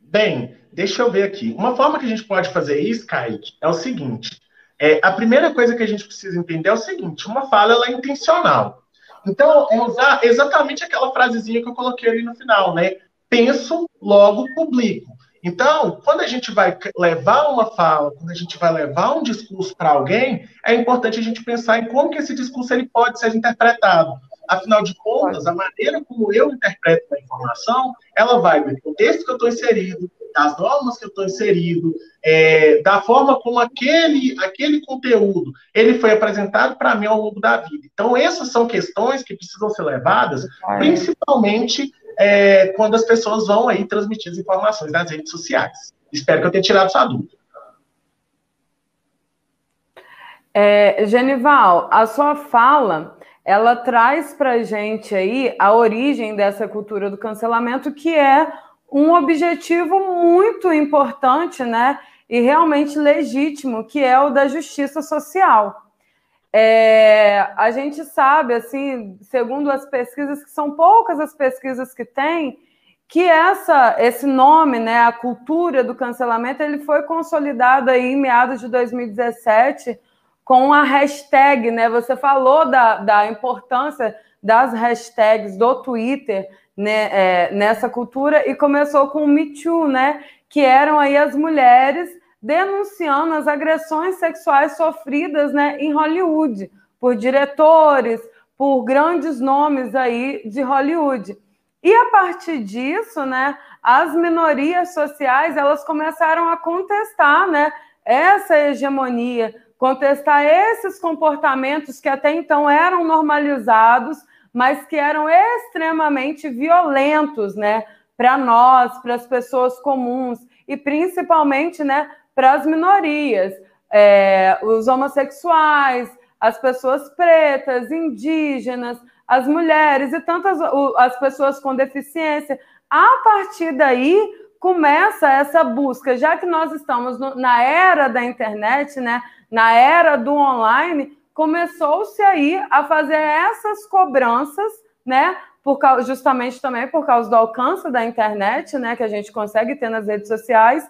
Bem, deixa eu ver aqui. Uma forma que a gente pode fazer isso, Kaique, é o seguinte. É, a primeira coisa que a gente precisa entender é o seguinte: uma fala ela é intencional. Então, é usar exatamente aquela frasezinha que eu coloquei ali no final, né? Penso, logo publico. Então, quando a gente vai levar uma fala, quando a gente vai levar um discurso para alguém, é importante a gente pensar em como que esse discurso ele pode ser interpretado. Afinal de contas, a maneira como eu interpreto a informação, ela vai do contexto que eu estou inserido, das normas que eu estou inserido, é, da forma como aquele, aquele conteúdo ele foi apresentado para mim ao longo da vida. Então, essas são questões que precisam ser levadas, principalmente é, quando as pessoas vão aí transmitir as informações nas redes sociais. Espero que eu tenha tirado sua dúvida. É, Genival, a sua fala ela traz para gente aí a origem dessa cultura do cancelamento, que é um objetivo muito importante, né? E realmente legítimo, que é o da justiça social. É, a gente sabe, assim, segundo as pesquisas, que são poucas as pesquisas que tem, que essa, esse nome, né, a cultura do cancelamento, ele foi consolidado aí em meados de 2017 com a hashtag, né? Você falou da, da importância das hashtags do Twitter né, é, nessa cultura e começou com o Me Too, né? Que eram aí as mulheres denunciando as agressões sexuais sofridas né, em Hollywood por diretores, por grandes nomes aí de Hollywood. E a partir disso, né, as minorias sociais elas começaram a contestar, né, essa hegemonia, contestar esses comportamentos que até então eram normalizados mas que eram extremamente violentos, né, para nós, para as pessoas comuns e principalmente, né, para as minorias, é, os homossexuais, as pessoas pretas, indígenas, as mulheres e tantas as pessoas com deficiência. A partir daí começa essa busca, já que nós estamos no, na era da internet, né, na era do online, começou-se aí a fazer essas cobranças, né? Por, justamente também por causa do alcance da internet, né? Que a gente consegue ter nas redes sociais,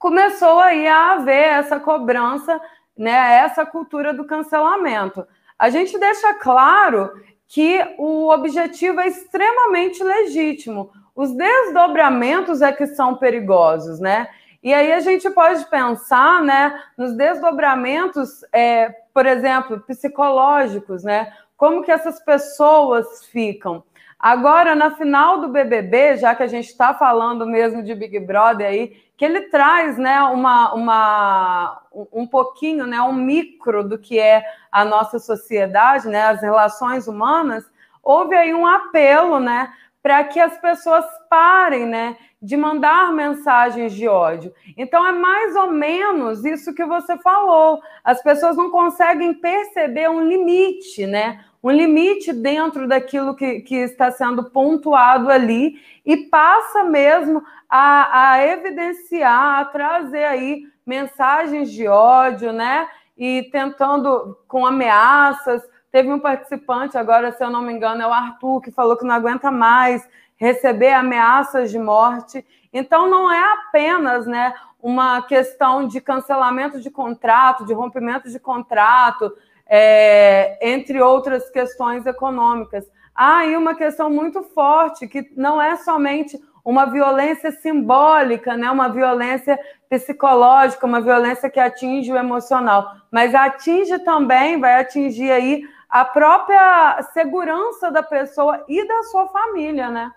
começou aí a haver essa cobrança, né? Essa cultura do cancelamento. A gente deixa claro que o objetivo é extremamente legítimo. Os desdobramentos é que são perigosos, né? E aí a gente pode pensar, né, nos desdobramentos é, por exemplo, psicológicos, né? Como que essas pessoas ficam? Agora, na final do BBB, já que a gente está falando mesmo de Big Brother aí, que ele traz, né, uma, uma, um pouquinho, né, um micro do que é a nossa sociedade, né, as relações humanas, houve aí um apelo, né, para que as pessoas parem, né, de mandar mensagens de ódio. Então é mais ou menos isso que você falou. As pessoas não conseguem perceber um limite, né? Um limite dentro daquilo que, que está sendo pontuado ali e passa mesmo a, a evidenciar, a trazer aí mensagens de ódio, né? E tentando com ameaças. Teve um participante agora, se eu não me engano, é o Arthur, que falou que não aguenta mais receber ameaças de morte. Então, não é apenas né, uma questão de cancelamento de contrato, de rompimento de contrato, é, entre outras questões econômicas. Há aí uma questão muito forte, que não é somente uma violência simbólica, né, uma violência psicológica, uma violência que atinge o emocional, mas atinge também, vai atingir aí a própria segurança da pessoa e da sua família, né?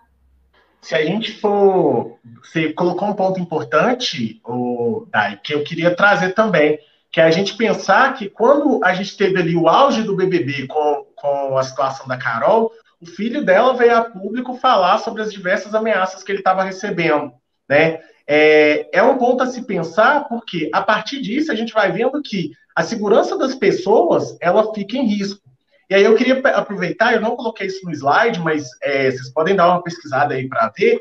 Se a gente for. Você colocou um ponto importante, o Dai, que eu queria trazer também, que é a gente pensar que quando a gente teve ali o auge do BBB com, com a situação da Carol, o filho dela veio a público falar sobre as diversas ameaças que ele estava recebendo, né? É, é um ponto a se pensar, porque a partir disso a gente vai vendo que a segurança das pessoas ela fica em risco. E aí eu queria aproveitar, eu não coloquei isso no slide, mas é, vocês podem dar uma pesquisada aí para ver.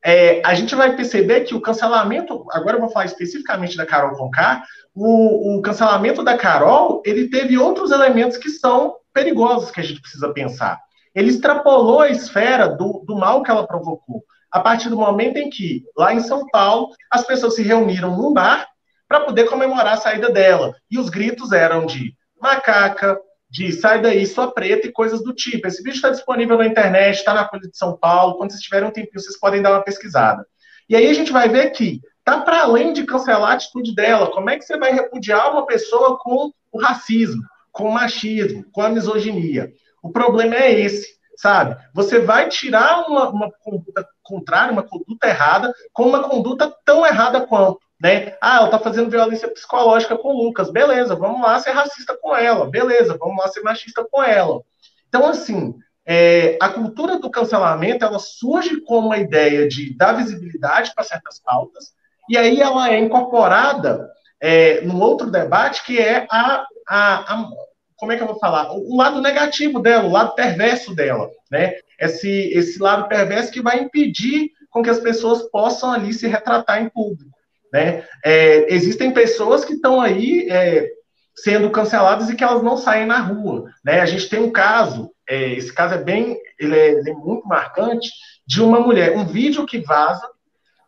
É, a gente vai perceber que o cancelamento, agora eu vou falar especificamente da Carol Conká, o, o cancelamento da Carol, ele teve outros elementos que são perigosos que a gente precisa pensar. Ele extrapolou a esfera do, do mal que ela provocou. A partir do momento em que, lá em São Paulo, as pessoas se reuniram num bar para poder comemorar a saída dela. E os gritos eram de macaca, de sai daí, sua preta e coisas do tipo. Esse vídeo está disponível na internet, está na Folha de São Paulo. Quando vocês tiverem um tempinho, vocês podem dar uma pesquisada. E aí a gente vai ver que tá para além de cancelar a atitude dela. Como é que você vai repudiar uma pessoa com o racismo, com o machismo, com a misoginia? O problema é esse, sabe? Você vai tirar uma, uma conduta contrária, uma conduta errada, com uma conduta tão errada quanto né? Ah, ela tá fazendo violência psicológica com o Lucas. Beleza, vamos lá ser racista com ela. Beleza, vamos lá ser machista com ela. Então, assim, é, a cultura do cancelamento, ela surge com uma ideia de dar visibilidade para certas pautas, e aí ela é incorporada é, num outro debate, que é a, a, a como é que eu vou falar? O, o lado negativo dela, o lado perverso dela, né? Esse, esse lado perverso que vai impedir com que as pessoas possam ali se retratar em público. Né? É, existem pessoas que estão aí é, sendo canceladas e que elas não saem na rua. Né? A gente tem um caso, é, esse caso é bem, ele é, ele é, muito marcante, de uma mulher, um vídeo que vaza,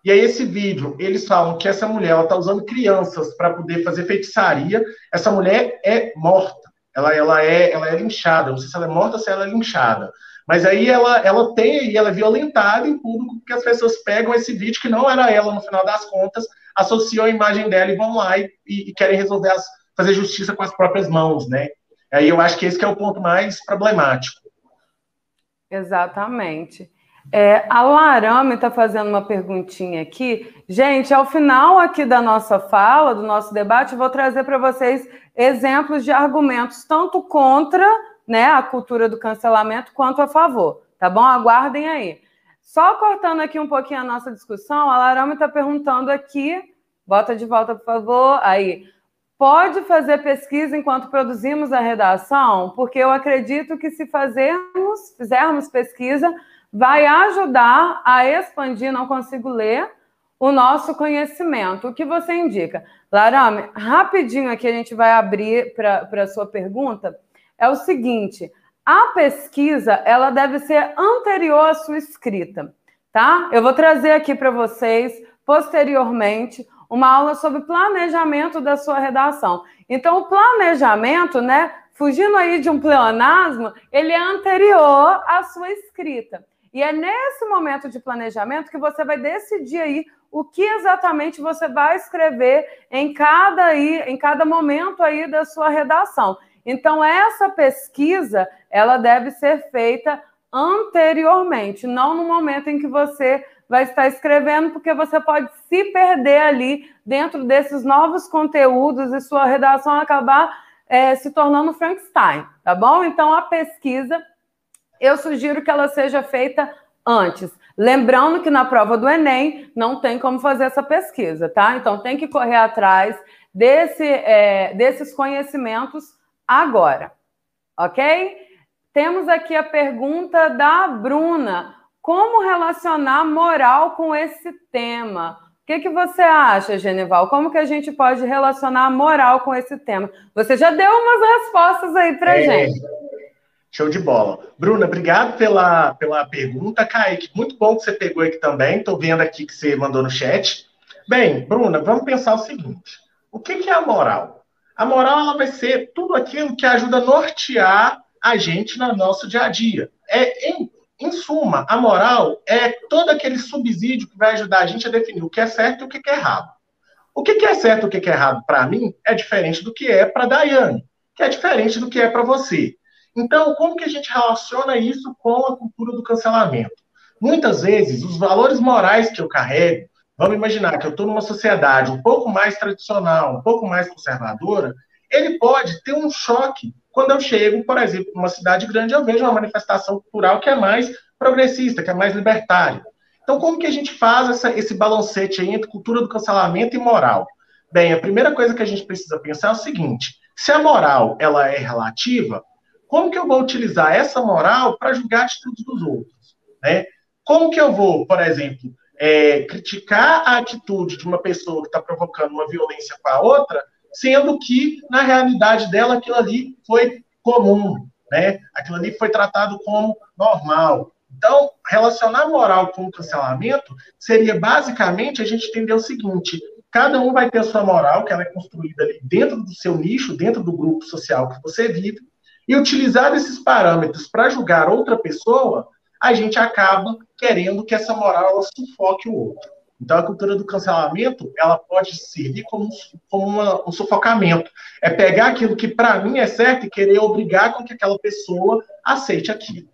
e aí esse vídeo, eles falam que essa mulher está usando crianças para poder fazer feitiçaria, essa mulher é morta, ela, ela, é, ela é linchada, não sei se ela é morta ou se ela é linchada. Mas aí ela, ela tem, e ela é violentada em público, porque as pessoas pegam esse vídeo, que não era ela no final das contas, associam a imagem dela e vão lá e, e querem resolver as, fazer justiça com as próprias mãos, né? Aí eu acho que esse que é o ponto mais problemático. Exatamente. É, a Larame está fazendo uma perguntinha aqui. Gente, ao final aqui da nossa fala, do nosso debate, vou trazer para vocês exemplos de argumentos, tanto contra né, a cultura do cancelamento, quanto a favor. Tá bom? Aguardem aí. Só cortando aqui um pouquinho a nossa discussão, a Larame está perguntando aqui, bota de volta, por favor, aí. Pode fazer pesquisa enquanto produzimos a redação? Porque eu acredito que se fazermos, fizermos pesquisa, vai ajudar a expandir, não consigo ler, o nosso conhecimento. O que você indica? Larame, rapidinho aqui a gente vai abrir para a sua pergunta. É o seguinte: a pesquisa, ela deve ser anterior à sua escrita, tá? Eu vou trazer aqui para vocês, posteriormente, uma aula sobre planejamento da sua redação. Então, o planejamento, né, fugindo aí de um pleonasmo, ele é anterior à sua escrita. E é nesse momento de planejamento que você vai decidir aí o que exatamente você vai escrever em cada aí, em cada momento aí da sua redação. Então, essa pesquisa, ela deve ser feita anteriormente, não no momento em que você vai estar escrevendo, porque você pode se perder ali dentro desses novos conteúdos e sua redação acabar é, se tornando Frankenstein, tá bom? Então, a pesquisa, eu sugiro que ela seja feita antes. Lembrando que na prova do Enem não tem como fazer essa pesquisa, tá? Então, tem que correr atrás desse, é, desses conhecimentos agora, ok? Temos aqui a pergunta da Bruna: como relacionar moral com esse tema? O que, que você acha, Genival? Como que a gente pode relacionar moral com esse tema? Você já deu umas respostas aí para é, gente. Show de bola. Bruna, obrigado pela, pela pergunta. Kaique, muito bom que você pegou aqui também. Estou vendo aqui que você mandou no chat. Bem, Bruna, vamos pensar o seguinte: o que, que é a moral? A moral ela vai ser tudo aquilo que ajuda a nortear a gente no nosso dia a dia. É, em, em suma, a moral é todo aquele subsídio que vai ajudar a gente a definir o que é certo e o que é errado. O que é certo e o que é errado para mim é diferente do que é para Daiane, que é diferente do que é para você. Então, como que a gente relaciona isso com a cultura do cancelamento? Muitas vezes, os valores morais que eu carrego, Vamos imaginar que eu estou numa sociedade um pouco mais tradicional, um pouco mais conservadora, ele pode ter um choque quando eu chego, por exemplo, numa cidade grande, eu vejo uma manifestação cultural que é mais progressista, que é mais libertária. Então, como que a gente faz essa, esse balancete aí entre cultura do cancelamento e moral? Bem, a primeira coisa que a gente precisa pensar é o seguinte: se a moral ela é relativa, como que eu vou utilizar essa moral para julgar atitudes dos outros? Né? Como que eu vou, por exemplo, é, criticar a atitude de uma pessoa que está provocando uma violência com a outra, sendo que, na realidade dela, aquilo ali foi comum, né? Aquilo ali foi tratado como normal. Então, relacionar moral com cancelamento seria basicamente a gente entender o seguinte: cada um vai ter a sua moral, que ela é construída ali dentro do seu nicho, dentro do grupo social que você vive, e utilizar esses parâmetros para julgar outra pessoa, a gente acaba querendo que essa moral ela sufoque o outro. Então, a cultura do cancelamento, ela pode servir como, como uma, um sufocamento. É pegar aquilo que, para mim, é certo e querer obrigar com que aquela pessoa aceite aquilo.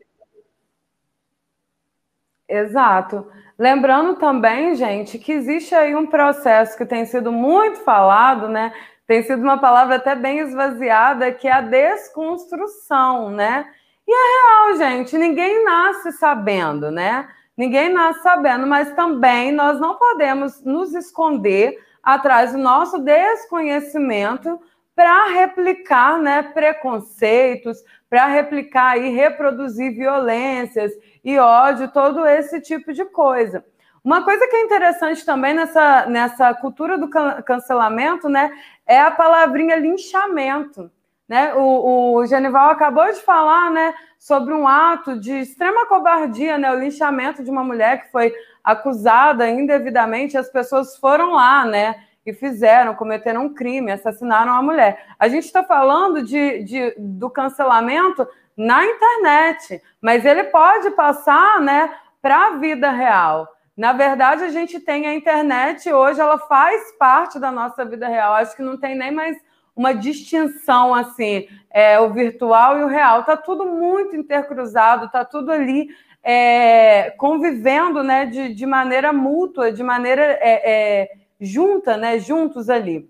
Exato. Lembrando também, gente, que existe aí um processo que tem sido muito falado, né? Tem sido uma palavra até bem esvaziada, que é a desconstrução, né? E é real, gente, ninguém nasce sabendo, né? Ninguém nasce sabendo, mas também nós não podemos nos esconder atrás do nosso desconhecimento para replicar né, preconceitos, para replicar e reproduzir violências e ódio, todo esse tipo de coisa. Uma coisa que é interessante também nessa, nessa cultura do cancelamento né, é a palavrinha linchamento. Né? O, o Genival acabou de falar né, sobre um ato de extrema cobardia, né, o linchamento de uma mulher que foi acusada indevidamente, as pessoas foram lá, né? E fizeram, cometeram um crime, assassinaram a mulher. A gente está falando de, de, do cancelamento na internet, mas ele pode passar né, para a vida real. Na verdade, a gente tem a internet hoje, ela faz parte da nossa vida real. Acho que não tem nem mais uma distinção assim, é, o virtual e o real. Está tudo muito intercruzado, está tudo ali é, convivendo né, de, de maneira mútua, de maneira é, é, junta, né, juntos ali.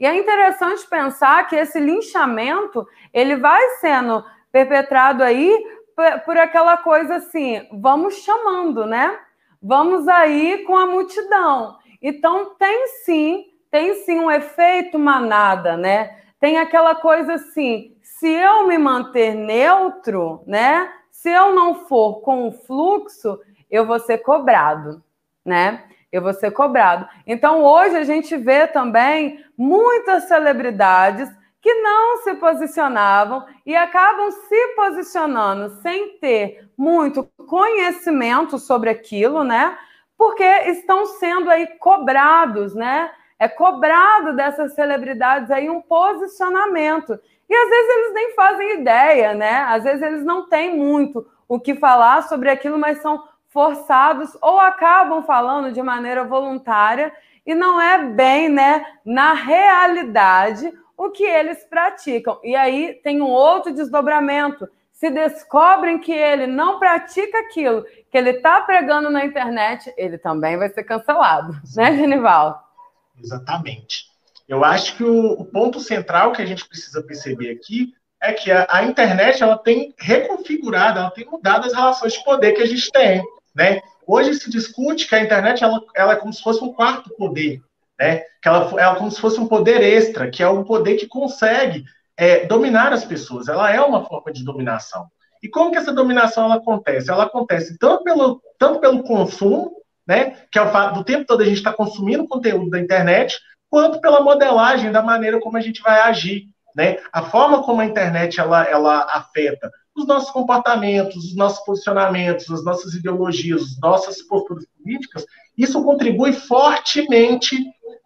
E é interessante pensar que esse linchamento ele vai sendo perpetrado aí por, por aquela coisa assim, vamos chamando, né? Vamos aí com a multidão. Então tem sim tem sim um efeito manada, né? Tem aquela coisa assim, se eu me manter neutro, né? Se eu não for com o fluxo, eu vou ser cobrado, né? Eu vou ser cobrado. Então, hoje a gente vê também muitas celebridades que não se posicionavam e acabam se posicionando sem ter muito conhecimento sobre aquilo, né? Porque estão sendo aí cobrados, né? É cobrado dessas celebridades aí um posicionamento. E às vezes eles nem fazem ideia, né? Às vezes eles não têm muito o que falar sobre aquilo, mas são forçados ou acabam falando de maneira voluntária e não é bem, né, na realidade o que eles praticam. E aí tem um outro desdobramento. Se descobrem que ele não pratica aquilo que ele está pregando na internet, ele também vai ser cancelado, né, Genival? Exatamente. Eu acho que o, o, ponto central que a gente precisa perceber aqui é que a, a, internet ela tem reconfigurado, ela tem mudado as relações de poder que a gente tem, né? Hoje se discute que a internet ela, ela é como se fosse um quarto poder, né? Que ela, ela é como se fosse um poder extra, que é um poder que consegue é, dominar as pessoas. Ela é uma forma de dominação. E como que essa dominação ela acontece? Ela acontece tanto pelo, tanto pelo consumo, né? Que é o fato do tempo todo a gente está consumindo conteúdo da internet, quanto pela modelagem da maneira como a gente vai agir, né? A forma como a internet ela, ela afeta os nossos comportamentos, os nossos posicionamentos, as nossas ideologias, as nossas posturas políticas, isso contribui fortemente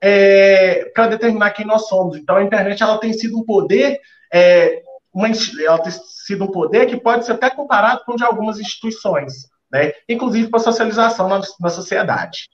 é, para determinar quem nós somos. Então, a internet ela tem sido um poder, é, uma, ela tem sido um poder que pode ser até comparado com o de algumas instituições né? inclusive para socialização na, na sociedade.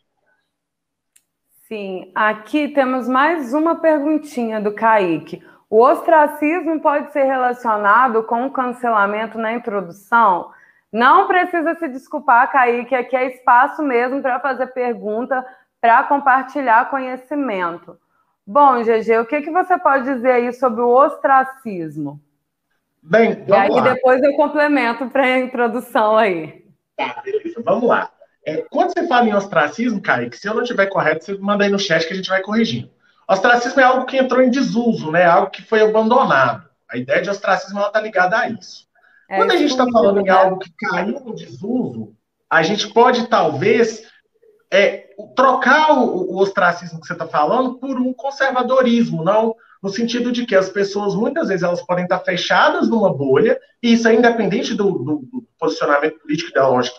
Sim, aqui temos mais uma perguntinha do Kaique. O ostracismo pode ser relacionado com o cancelamento na introdução? Não precisa se desculpar, Kaique, aqui é espaço mesmo para fazer pergunta, para compartilhar conhecimento. Bom, GG, o que, que você pode dizer aí sobre o ostracismo? Bem, e aí lá. depois eu complemento para a introdução aí. Tá, beleza, vamos lá. É, quando você fala em ostracismo, Kaique, se eu não estiver correto, você manda aí no chat que a gente vai corrigindo. Ostracismo é algo que entrou em desuso, né? Algo que foi abandonado, A ideia de ostracismo está ligada a isso. É, Quando a gente está falando em algo que caiu no desuso, a gente pode talvez é, trocar o, o ostracismo que você está falando por um conservadorismo, não no sentido de que as pessoas muitas vezes elas podem estar fechadas numa bolha, e isso é independente do, do, do posicionamento político ideológico,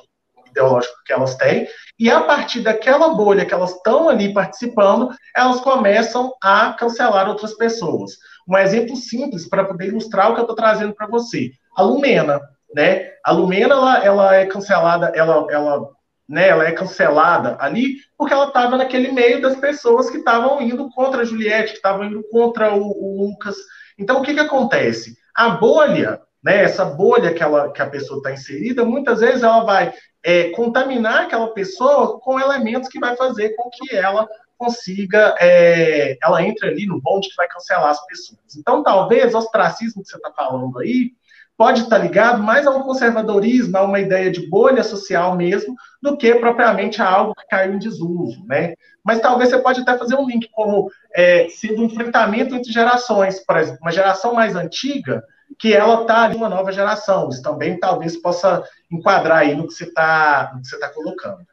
ideológico que elas têm, e a partir daquela bolha que elas estão ali participando, elas começam a cancelar outras pessoas. Um exemplo simples para poder ilustrar o que eu estou trazendo para você. A Lumena, né? A Lumena, ela, ela é cancelada, ela, ela né, ela é cancelada ali porque ela estava naquele meio das pessoas que estavam indo contra a Juliette, que estavam indo contra o, o, Lucas. Então, o que, que acontece? A bolha, né, essa bolha que, ela, que a pessoa está inserida, muitas vezes ela vai é, contaminar aquela pessoa com elementos que vai fazer com que ela consiga, é, ela entre ali no bonde que vai cancelar as pessoas. Então, talvez o ostracismo que você está falando aí, pode estar ligado mais a um conservadorismo, a uma ideia de bolha social mesmo, do que propriamente a algo que caiu em desuso, né? Mas talvez você pode até fazer um link como é, sendo um enfrentamento entre gerações, por exemplo, uma geração mais antiga que ela está em uma nova geração. Isso também talvez possa enquadrar aí no que você está tá colocando.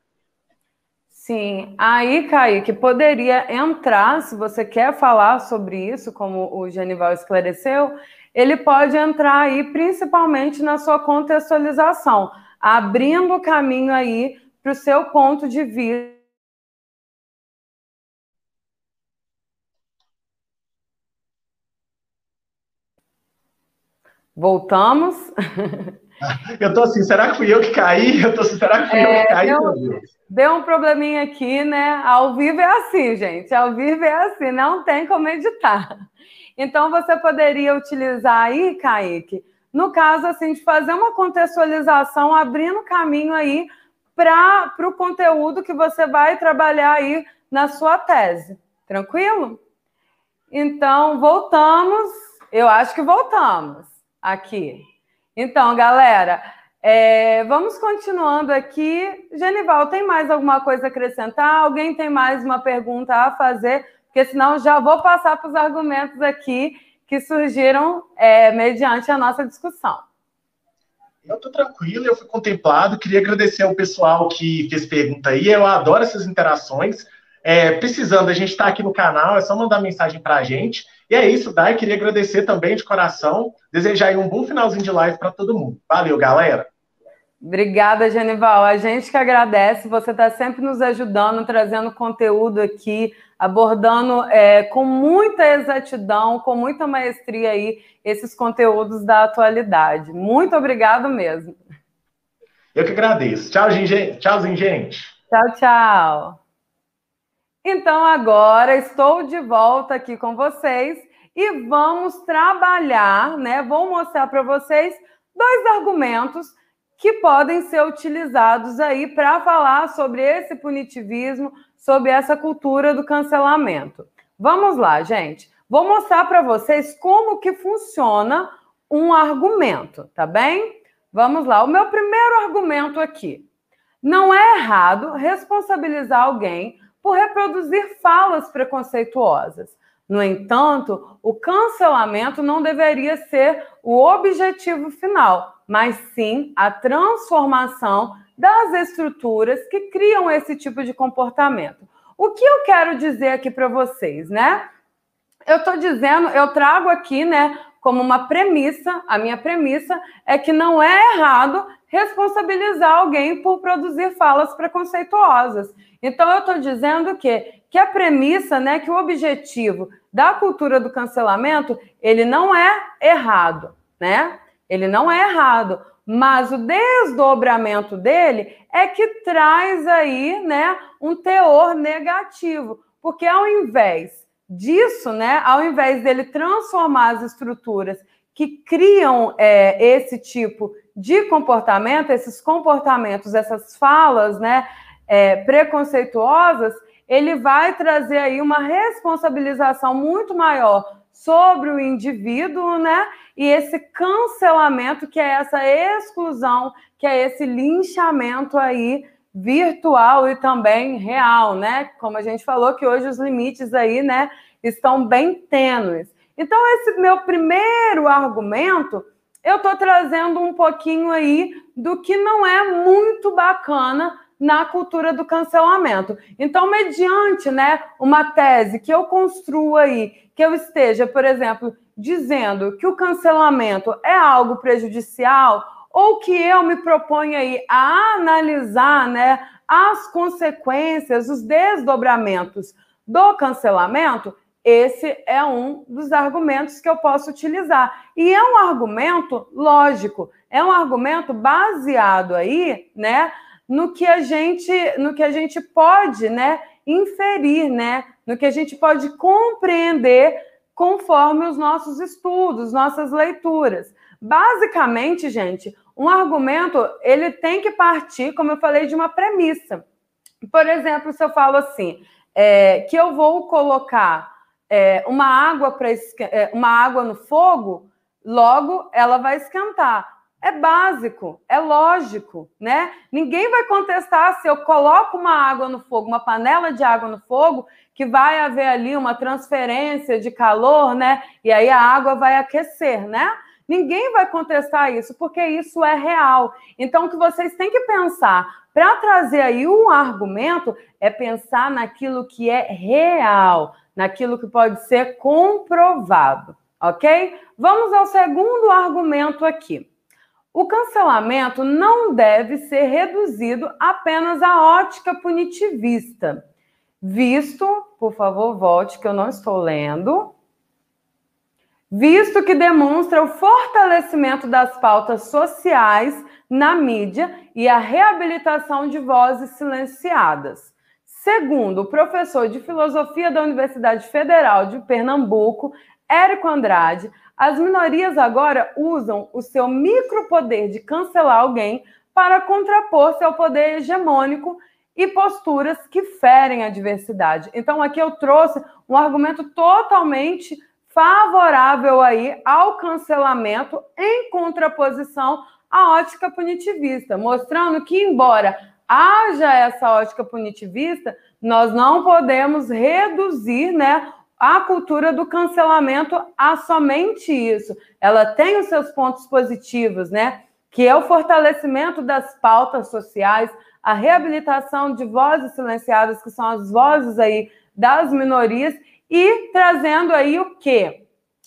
Sim, aí, Kaique, poderia entrar, se você quer falar sobre isso, como o Genival esclareceu, ele pode entrar aí principalmente na sua contextualização, abrindo o caminho aí para o seu ponto de vista. Voltamos. Eu tô assim, será que fui eu que caí? Eu tô assim, será que fui é, eu que caí? Deu, deu um probleminha aqui, né? Ao vivo é assim, gente. Ao vivo é assim, não tem como editar. Então, você poderia utilizar aí, Kaique, no caso assim, de fazer uma contextualização, abrindo caminho aí para o conteúdo que você vai trabalhar aí na sua tese. Tranquilo? Então, voltamos. Eu acho que voltamos aqui. Então, galera, é, vamos continuando aqui. Genival, tem mais alguma coisa a acrescentar? Alguém tem mais uma pergunta a fazer? Porque senão já vou passar para os argumentos aqui que surgiram é, mediante a nossa discussão. Eu estou tranquilo, eu fui contemplado. Queria agradecer ao pessoal que fez pergunta aí. Eu adoro essas interações. É, precisando, a gente está aqui no canal, é só mandar mensagem para a gente. E é isso, Dai. Queria agradecer também de coração. Desejar um bom finalzinho de live para todo mundo. Valeu, galera. Obrigada, Genival. A gente que agradece. Você está sempre nos ajudando, trazendo conteúdo aqui, abordando é, com muita exatidão, com muita maestria aí, esses conteúdos da atualidade. Muito obrigado mesmo. Eu que agradeço. Tchauzinho, gente. Tchauzinho, gente. Tchau, tchau. Então, agora estou de volta aqui com vocês e vamos trabalhar, né? Vou mostrar para vocês dois argumentos que podem ser utilizados aí para falar sobre esse punitivismo, sobre essa cultura do cancelamento. Vamos lá, gente. Vou mostrar para vocês como que funciona um argumento, tá bem? Vamos lá. O meu primeiro argumento aqui. Não é errado responsabilizar alguém por reproduzir falas preconceituosas. No entanto, o cancelamento não deveria ser o objetivo final, mas sim a transformação das estruturas que criam esse tipo de comportamento. O que eu quero dizer aqui para vocês, né? Eu estou dizendo, eu trago aqui, né, como uma premissa, a minha premissa é que não é errado responsabilizar alguém por produzir falas preconceituosas. Então eu estou dizendo que, que a premissa, né, que o objetivo da cultura do cancelamento, ele não é errado, né? Ele não é errado, mas o desdobramento dele é que traz aí, né, um teor negativo, porque ao invés disso, né, ao invés dele transformar as estruturas que criam é, esse tipo de comportamento, esses comportamentos, essas falas, né, é, preconceituosas, ele vai trazer aí uma responsabilização muito maior sobre o indivíduo, né? E esse cancelamento, que é essa exclusão, que é esse linchamento aí virtual e também real, né? Como a gente falou que hoje os limites aí, né, estão bem tênues. Então, esse meu primeiro argumento, eu estou trazendo um pouquinho aí do que não é muito bacana na cultura do cancelamento. Então, mediante né, uma tese que eu construo aí, que eu esteja, por exemplo, dizendo que o cancelamento é algo prejudicial, ou que eu me proponho aí a analisar né, as consequências, os desdobramentos do cancelamento, esse é um dos argumentos que eu posso utilizar. E é um argumento lógico, é um argumento baseado aí, né, no que a gente, no que a gente pode, né, inferir, né, no que a gente pode compreender conforme os nossos estudos, nossas leituras. Basicamente, gente, um argumento ele tem que partir, como eu falei, de uma premissa. Por exemplo, se eu falo assim, é, que eu vou colocar é, uma água para é, uma água no fogo, logo ela vai esquentar. É básico, é lógico, né? Ninguém vai contestar se eu coloco uma água no fogo, uma panela de água no fogo, que vai haver ali uma transferência de calor, né? E aí a água vai aquecer, né? Ninguém vai contestar isso, porque isso é real. Então, o que vocês têm que pensar para trazer aí um argumento é pensar naquilo que é real, naquilo que pode ser comprovado, ok? Vamos ao segundo argumento aqui. O cancelamento não deve ser reduzido apenas à ótica punitivista, visto, por favor, volte que eu não estou lendo, visto que demonstra o fortalecimento das pautas sociais na mídia e a reabilitação de vozes silenciadas. Segundo o professor de filosofia da Universidade Federal de Pernambuco, Érico Andrade, as minorias agora usam o seu micropoder de cancelar alguém para contrapor-se ao poder hegemônico e posturas que ferem a diversidade. Então, aqui eu trouxe um argumento totalmente favorável aí ao cancelamento em contraposição à ótica punitivista, mostrando que, embora haja essa ótica punitivista, nós não podemos reduzir né, a cultura do cancelamento a somente isso. Ela tem os seus pontos positivos, né? Que é o fortalecimento das pautas sociais, a reabilitação de vozes silenciadas, que são as vozes aí das minorias, e trazendo aí o quê?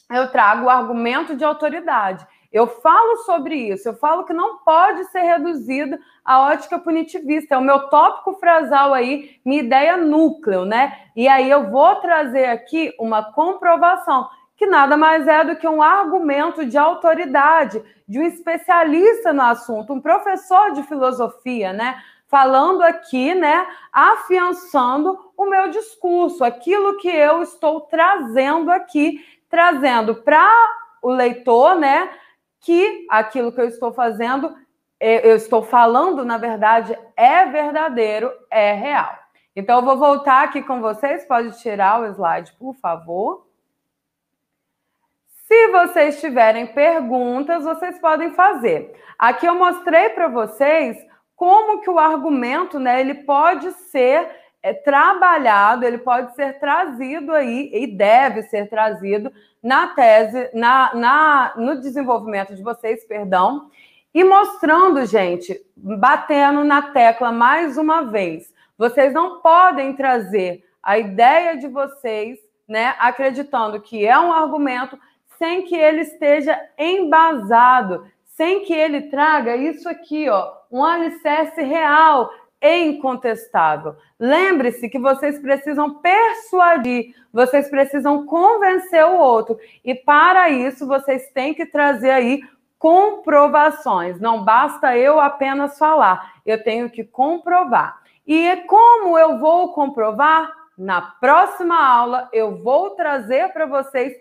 Eu trago o argumento de autoridade. Eu falo sobre isso, eu falo que não pode ser reduzido a ótica punitivista. É o meu tópico frasal aí, minha ideia núcleo, né? E aí eu vou trazer aqui uma comprovação, que nada mais é do que um argumento de autoridade, de um especialista no assunto, um professor de filosofia, né? Falando aqui, né? Afiançando o meu discurso, aquilo que eu estou trazendo aqui, trazendo para o leitor, né? que aquilo que eu estou fazendo, é, eu estou falando, na verdade, é verdadeiro, é real. Então, eu vou voltar aqui com vocês. Pode tirar o slide, por favor. Se vocês tiverem perguntas, vocês podem fazer. Aqui eu mostrei para vocês como que o argumento, né, ele pode ser é, trabalhado, ele pode ser trazido aí e deve ser trazido na tese, na, na, no desenvolvimento de vocês, perdão, e mostrando, gente, batendo na tecla mais uma vez, vocês não podem trazer a ideia de vocês, né, acreditando que é um argumento sem que ele esteja embasado, sem que ele traga isso aqui, ó, um alicerce real, é incontestável. Lembre-se que vocês precisam persuadir, vocês precisam convencer o outro. E para isso, vocês têm que trazer aí comprovações. Não basta eu apenas falar, eu tenho que comprovar. E como eu vou comprovar? Na próxima aula, eu vou trazer para vocês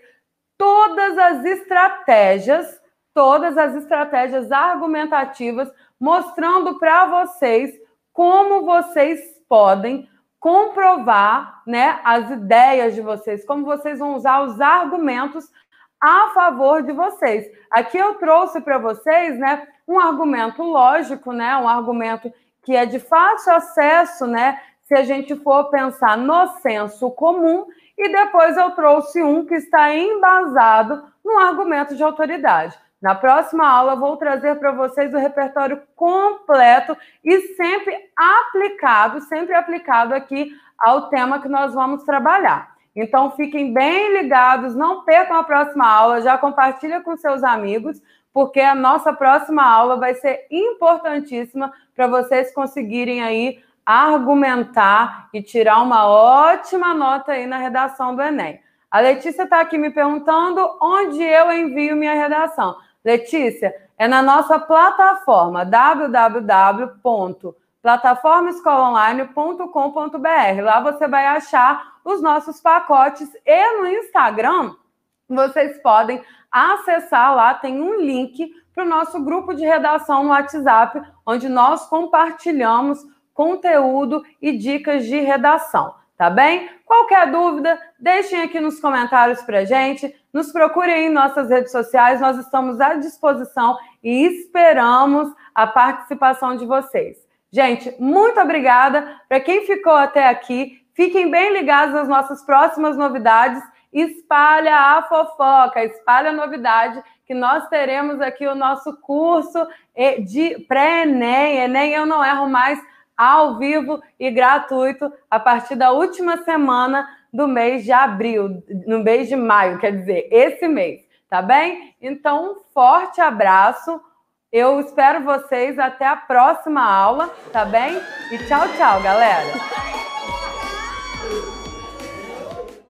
todas as estratégias, todas as estratégias argumentativas, mostrando para vocês como vocês podem comprovar né, as ideias de vocês, como vocês vão usar os argumentos a favor de vocês. Aqui eu trouxe para vocês né, um argumento lógico, né, um argumento que é de fácil acesso, né, se a gente for pensar no senso comum, e depois eu trouxe um que está embasado no argumento de autoridade. Na próxima aula, vou trazer para vocês o repertório completo e sempre aplicado, sempre aplicado aqui ao tema que nós vamos trabalhar. Então, fiquem bem ligados, não percam a próxima aula, já compartilha com seus amigos, porque a nossa próxima aula vai ser importantíssima para vocês conseguirem aí argumentar e tirar uma ótima nota aí na redação do Enem. A Letícia está aqui me perguntando onde eu envio minha redação. Letícia, é na nossa plataforma www.plataformaescolaonline.com.br. Lá você vai achar os nossos pacotes e no Instagram vocês podem acessar lá, tem um link para o nosso grupo de redação no WhatsApp, onde nós compartilhamos conteúdo e dicas de redação, tá bem? Qualquer dúvida, deixem aqui nos comentários para gente, nos procurem em nossas redes sociais, nós estamos à disposição e esperamos a participação de vocês. Gente, muito obrigada para quem ficou até aqui. Fiquem bem ligados nas nossas próximas novidades. Espalha a fofoca, espalha a novidade que nós teremos aqui o nosso curso de pré-ENEM. ENEM eu não erro mais ao vivo e gratuito a partir da última semana do mês de abril, no mês de maio, quer dizer, esse mês, tá bem? Então, um forte abraço. Eu espero vocês até a próxima aula, tá bem? E tchau, tchau, galera.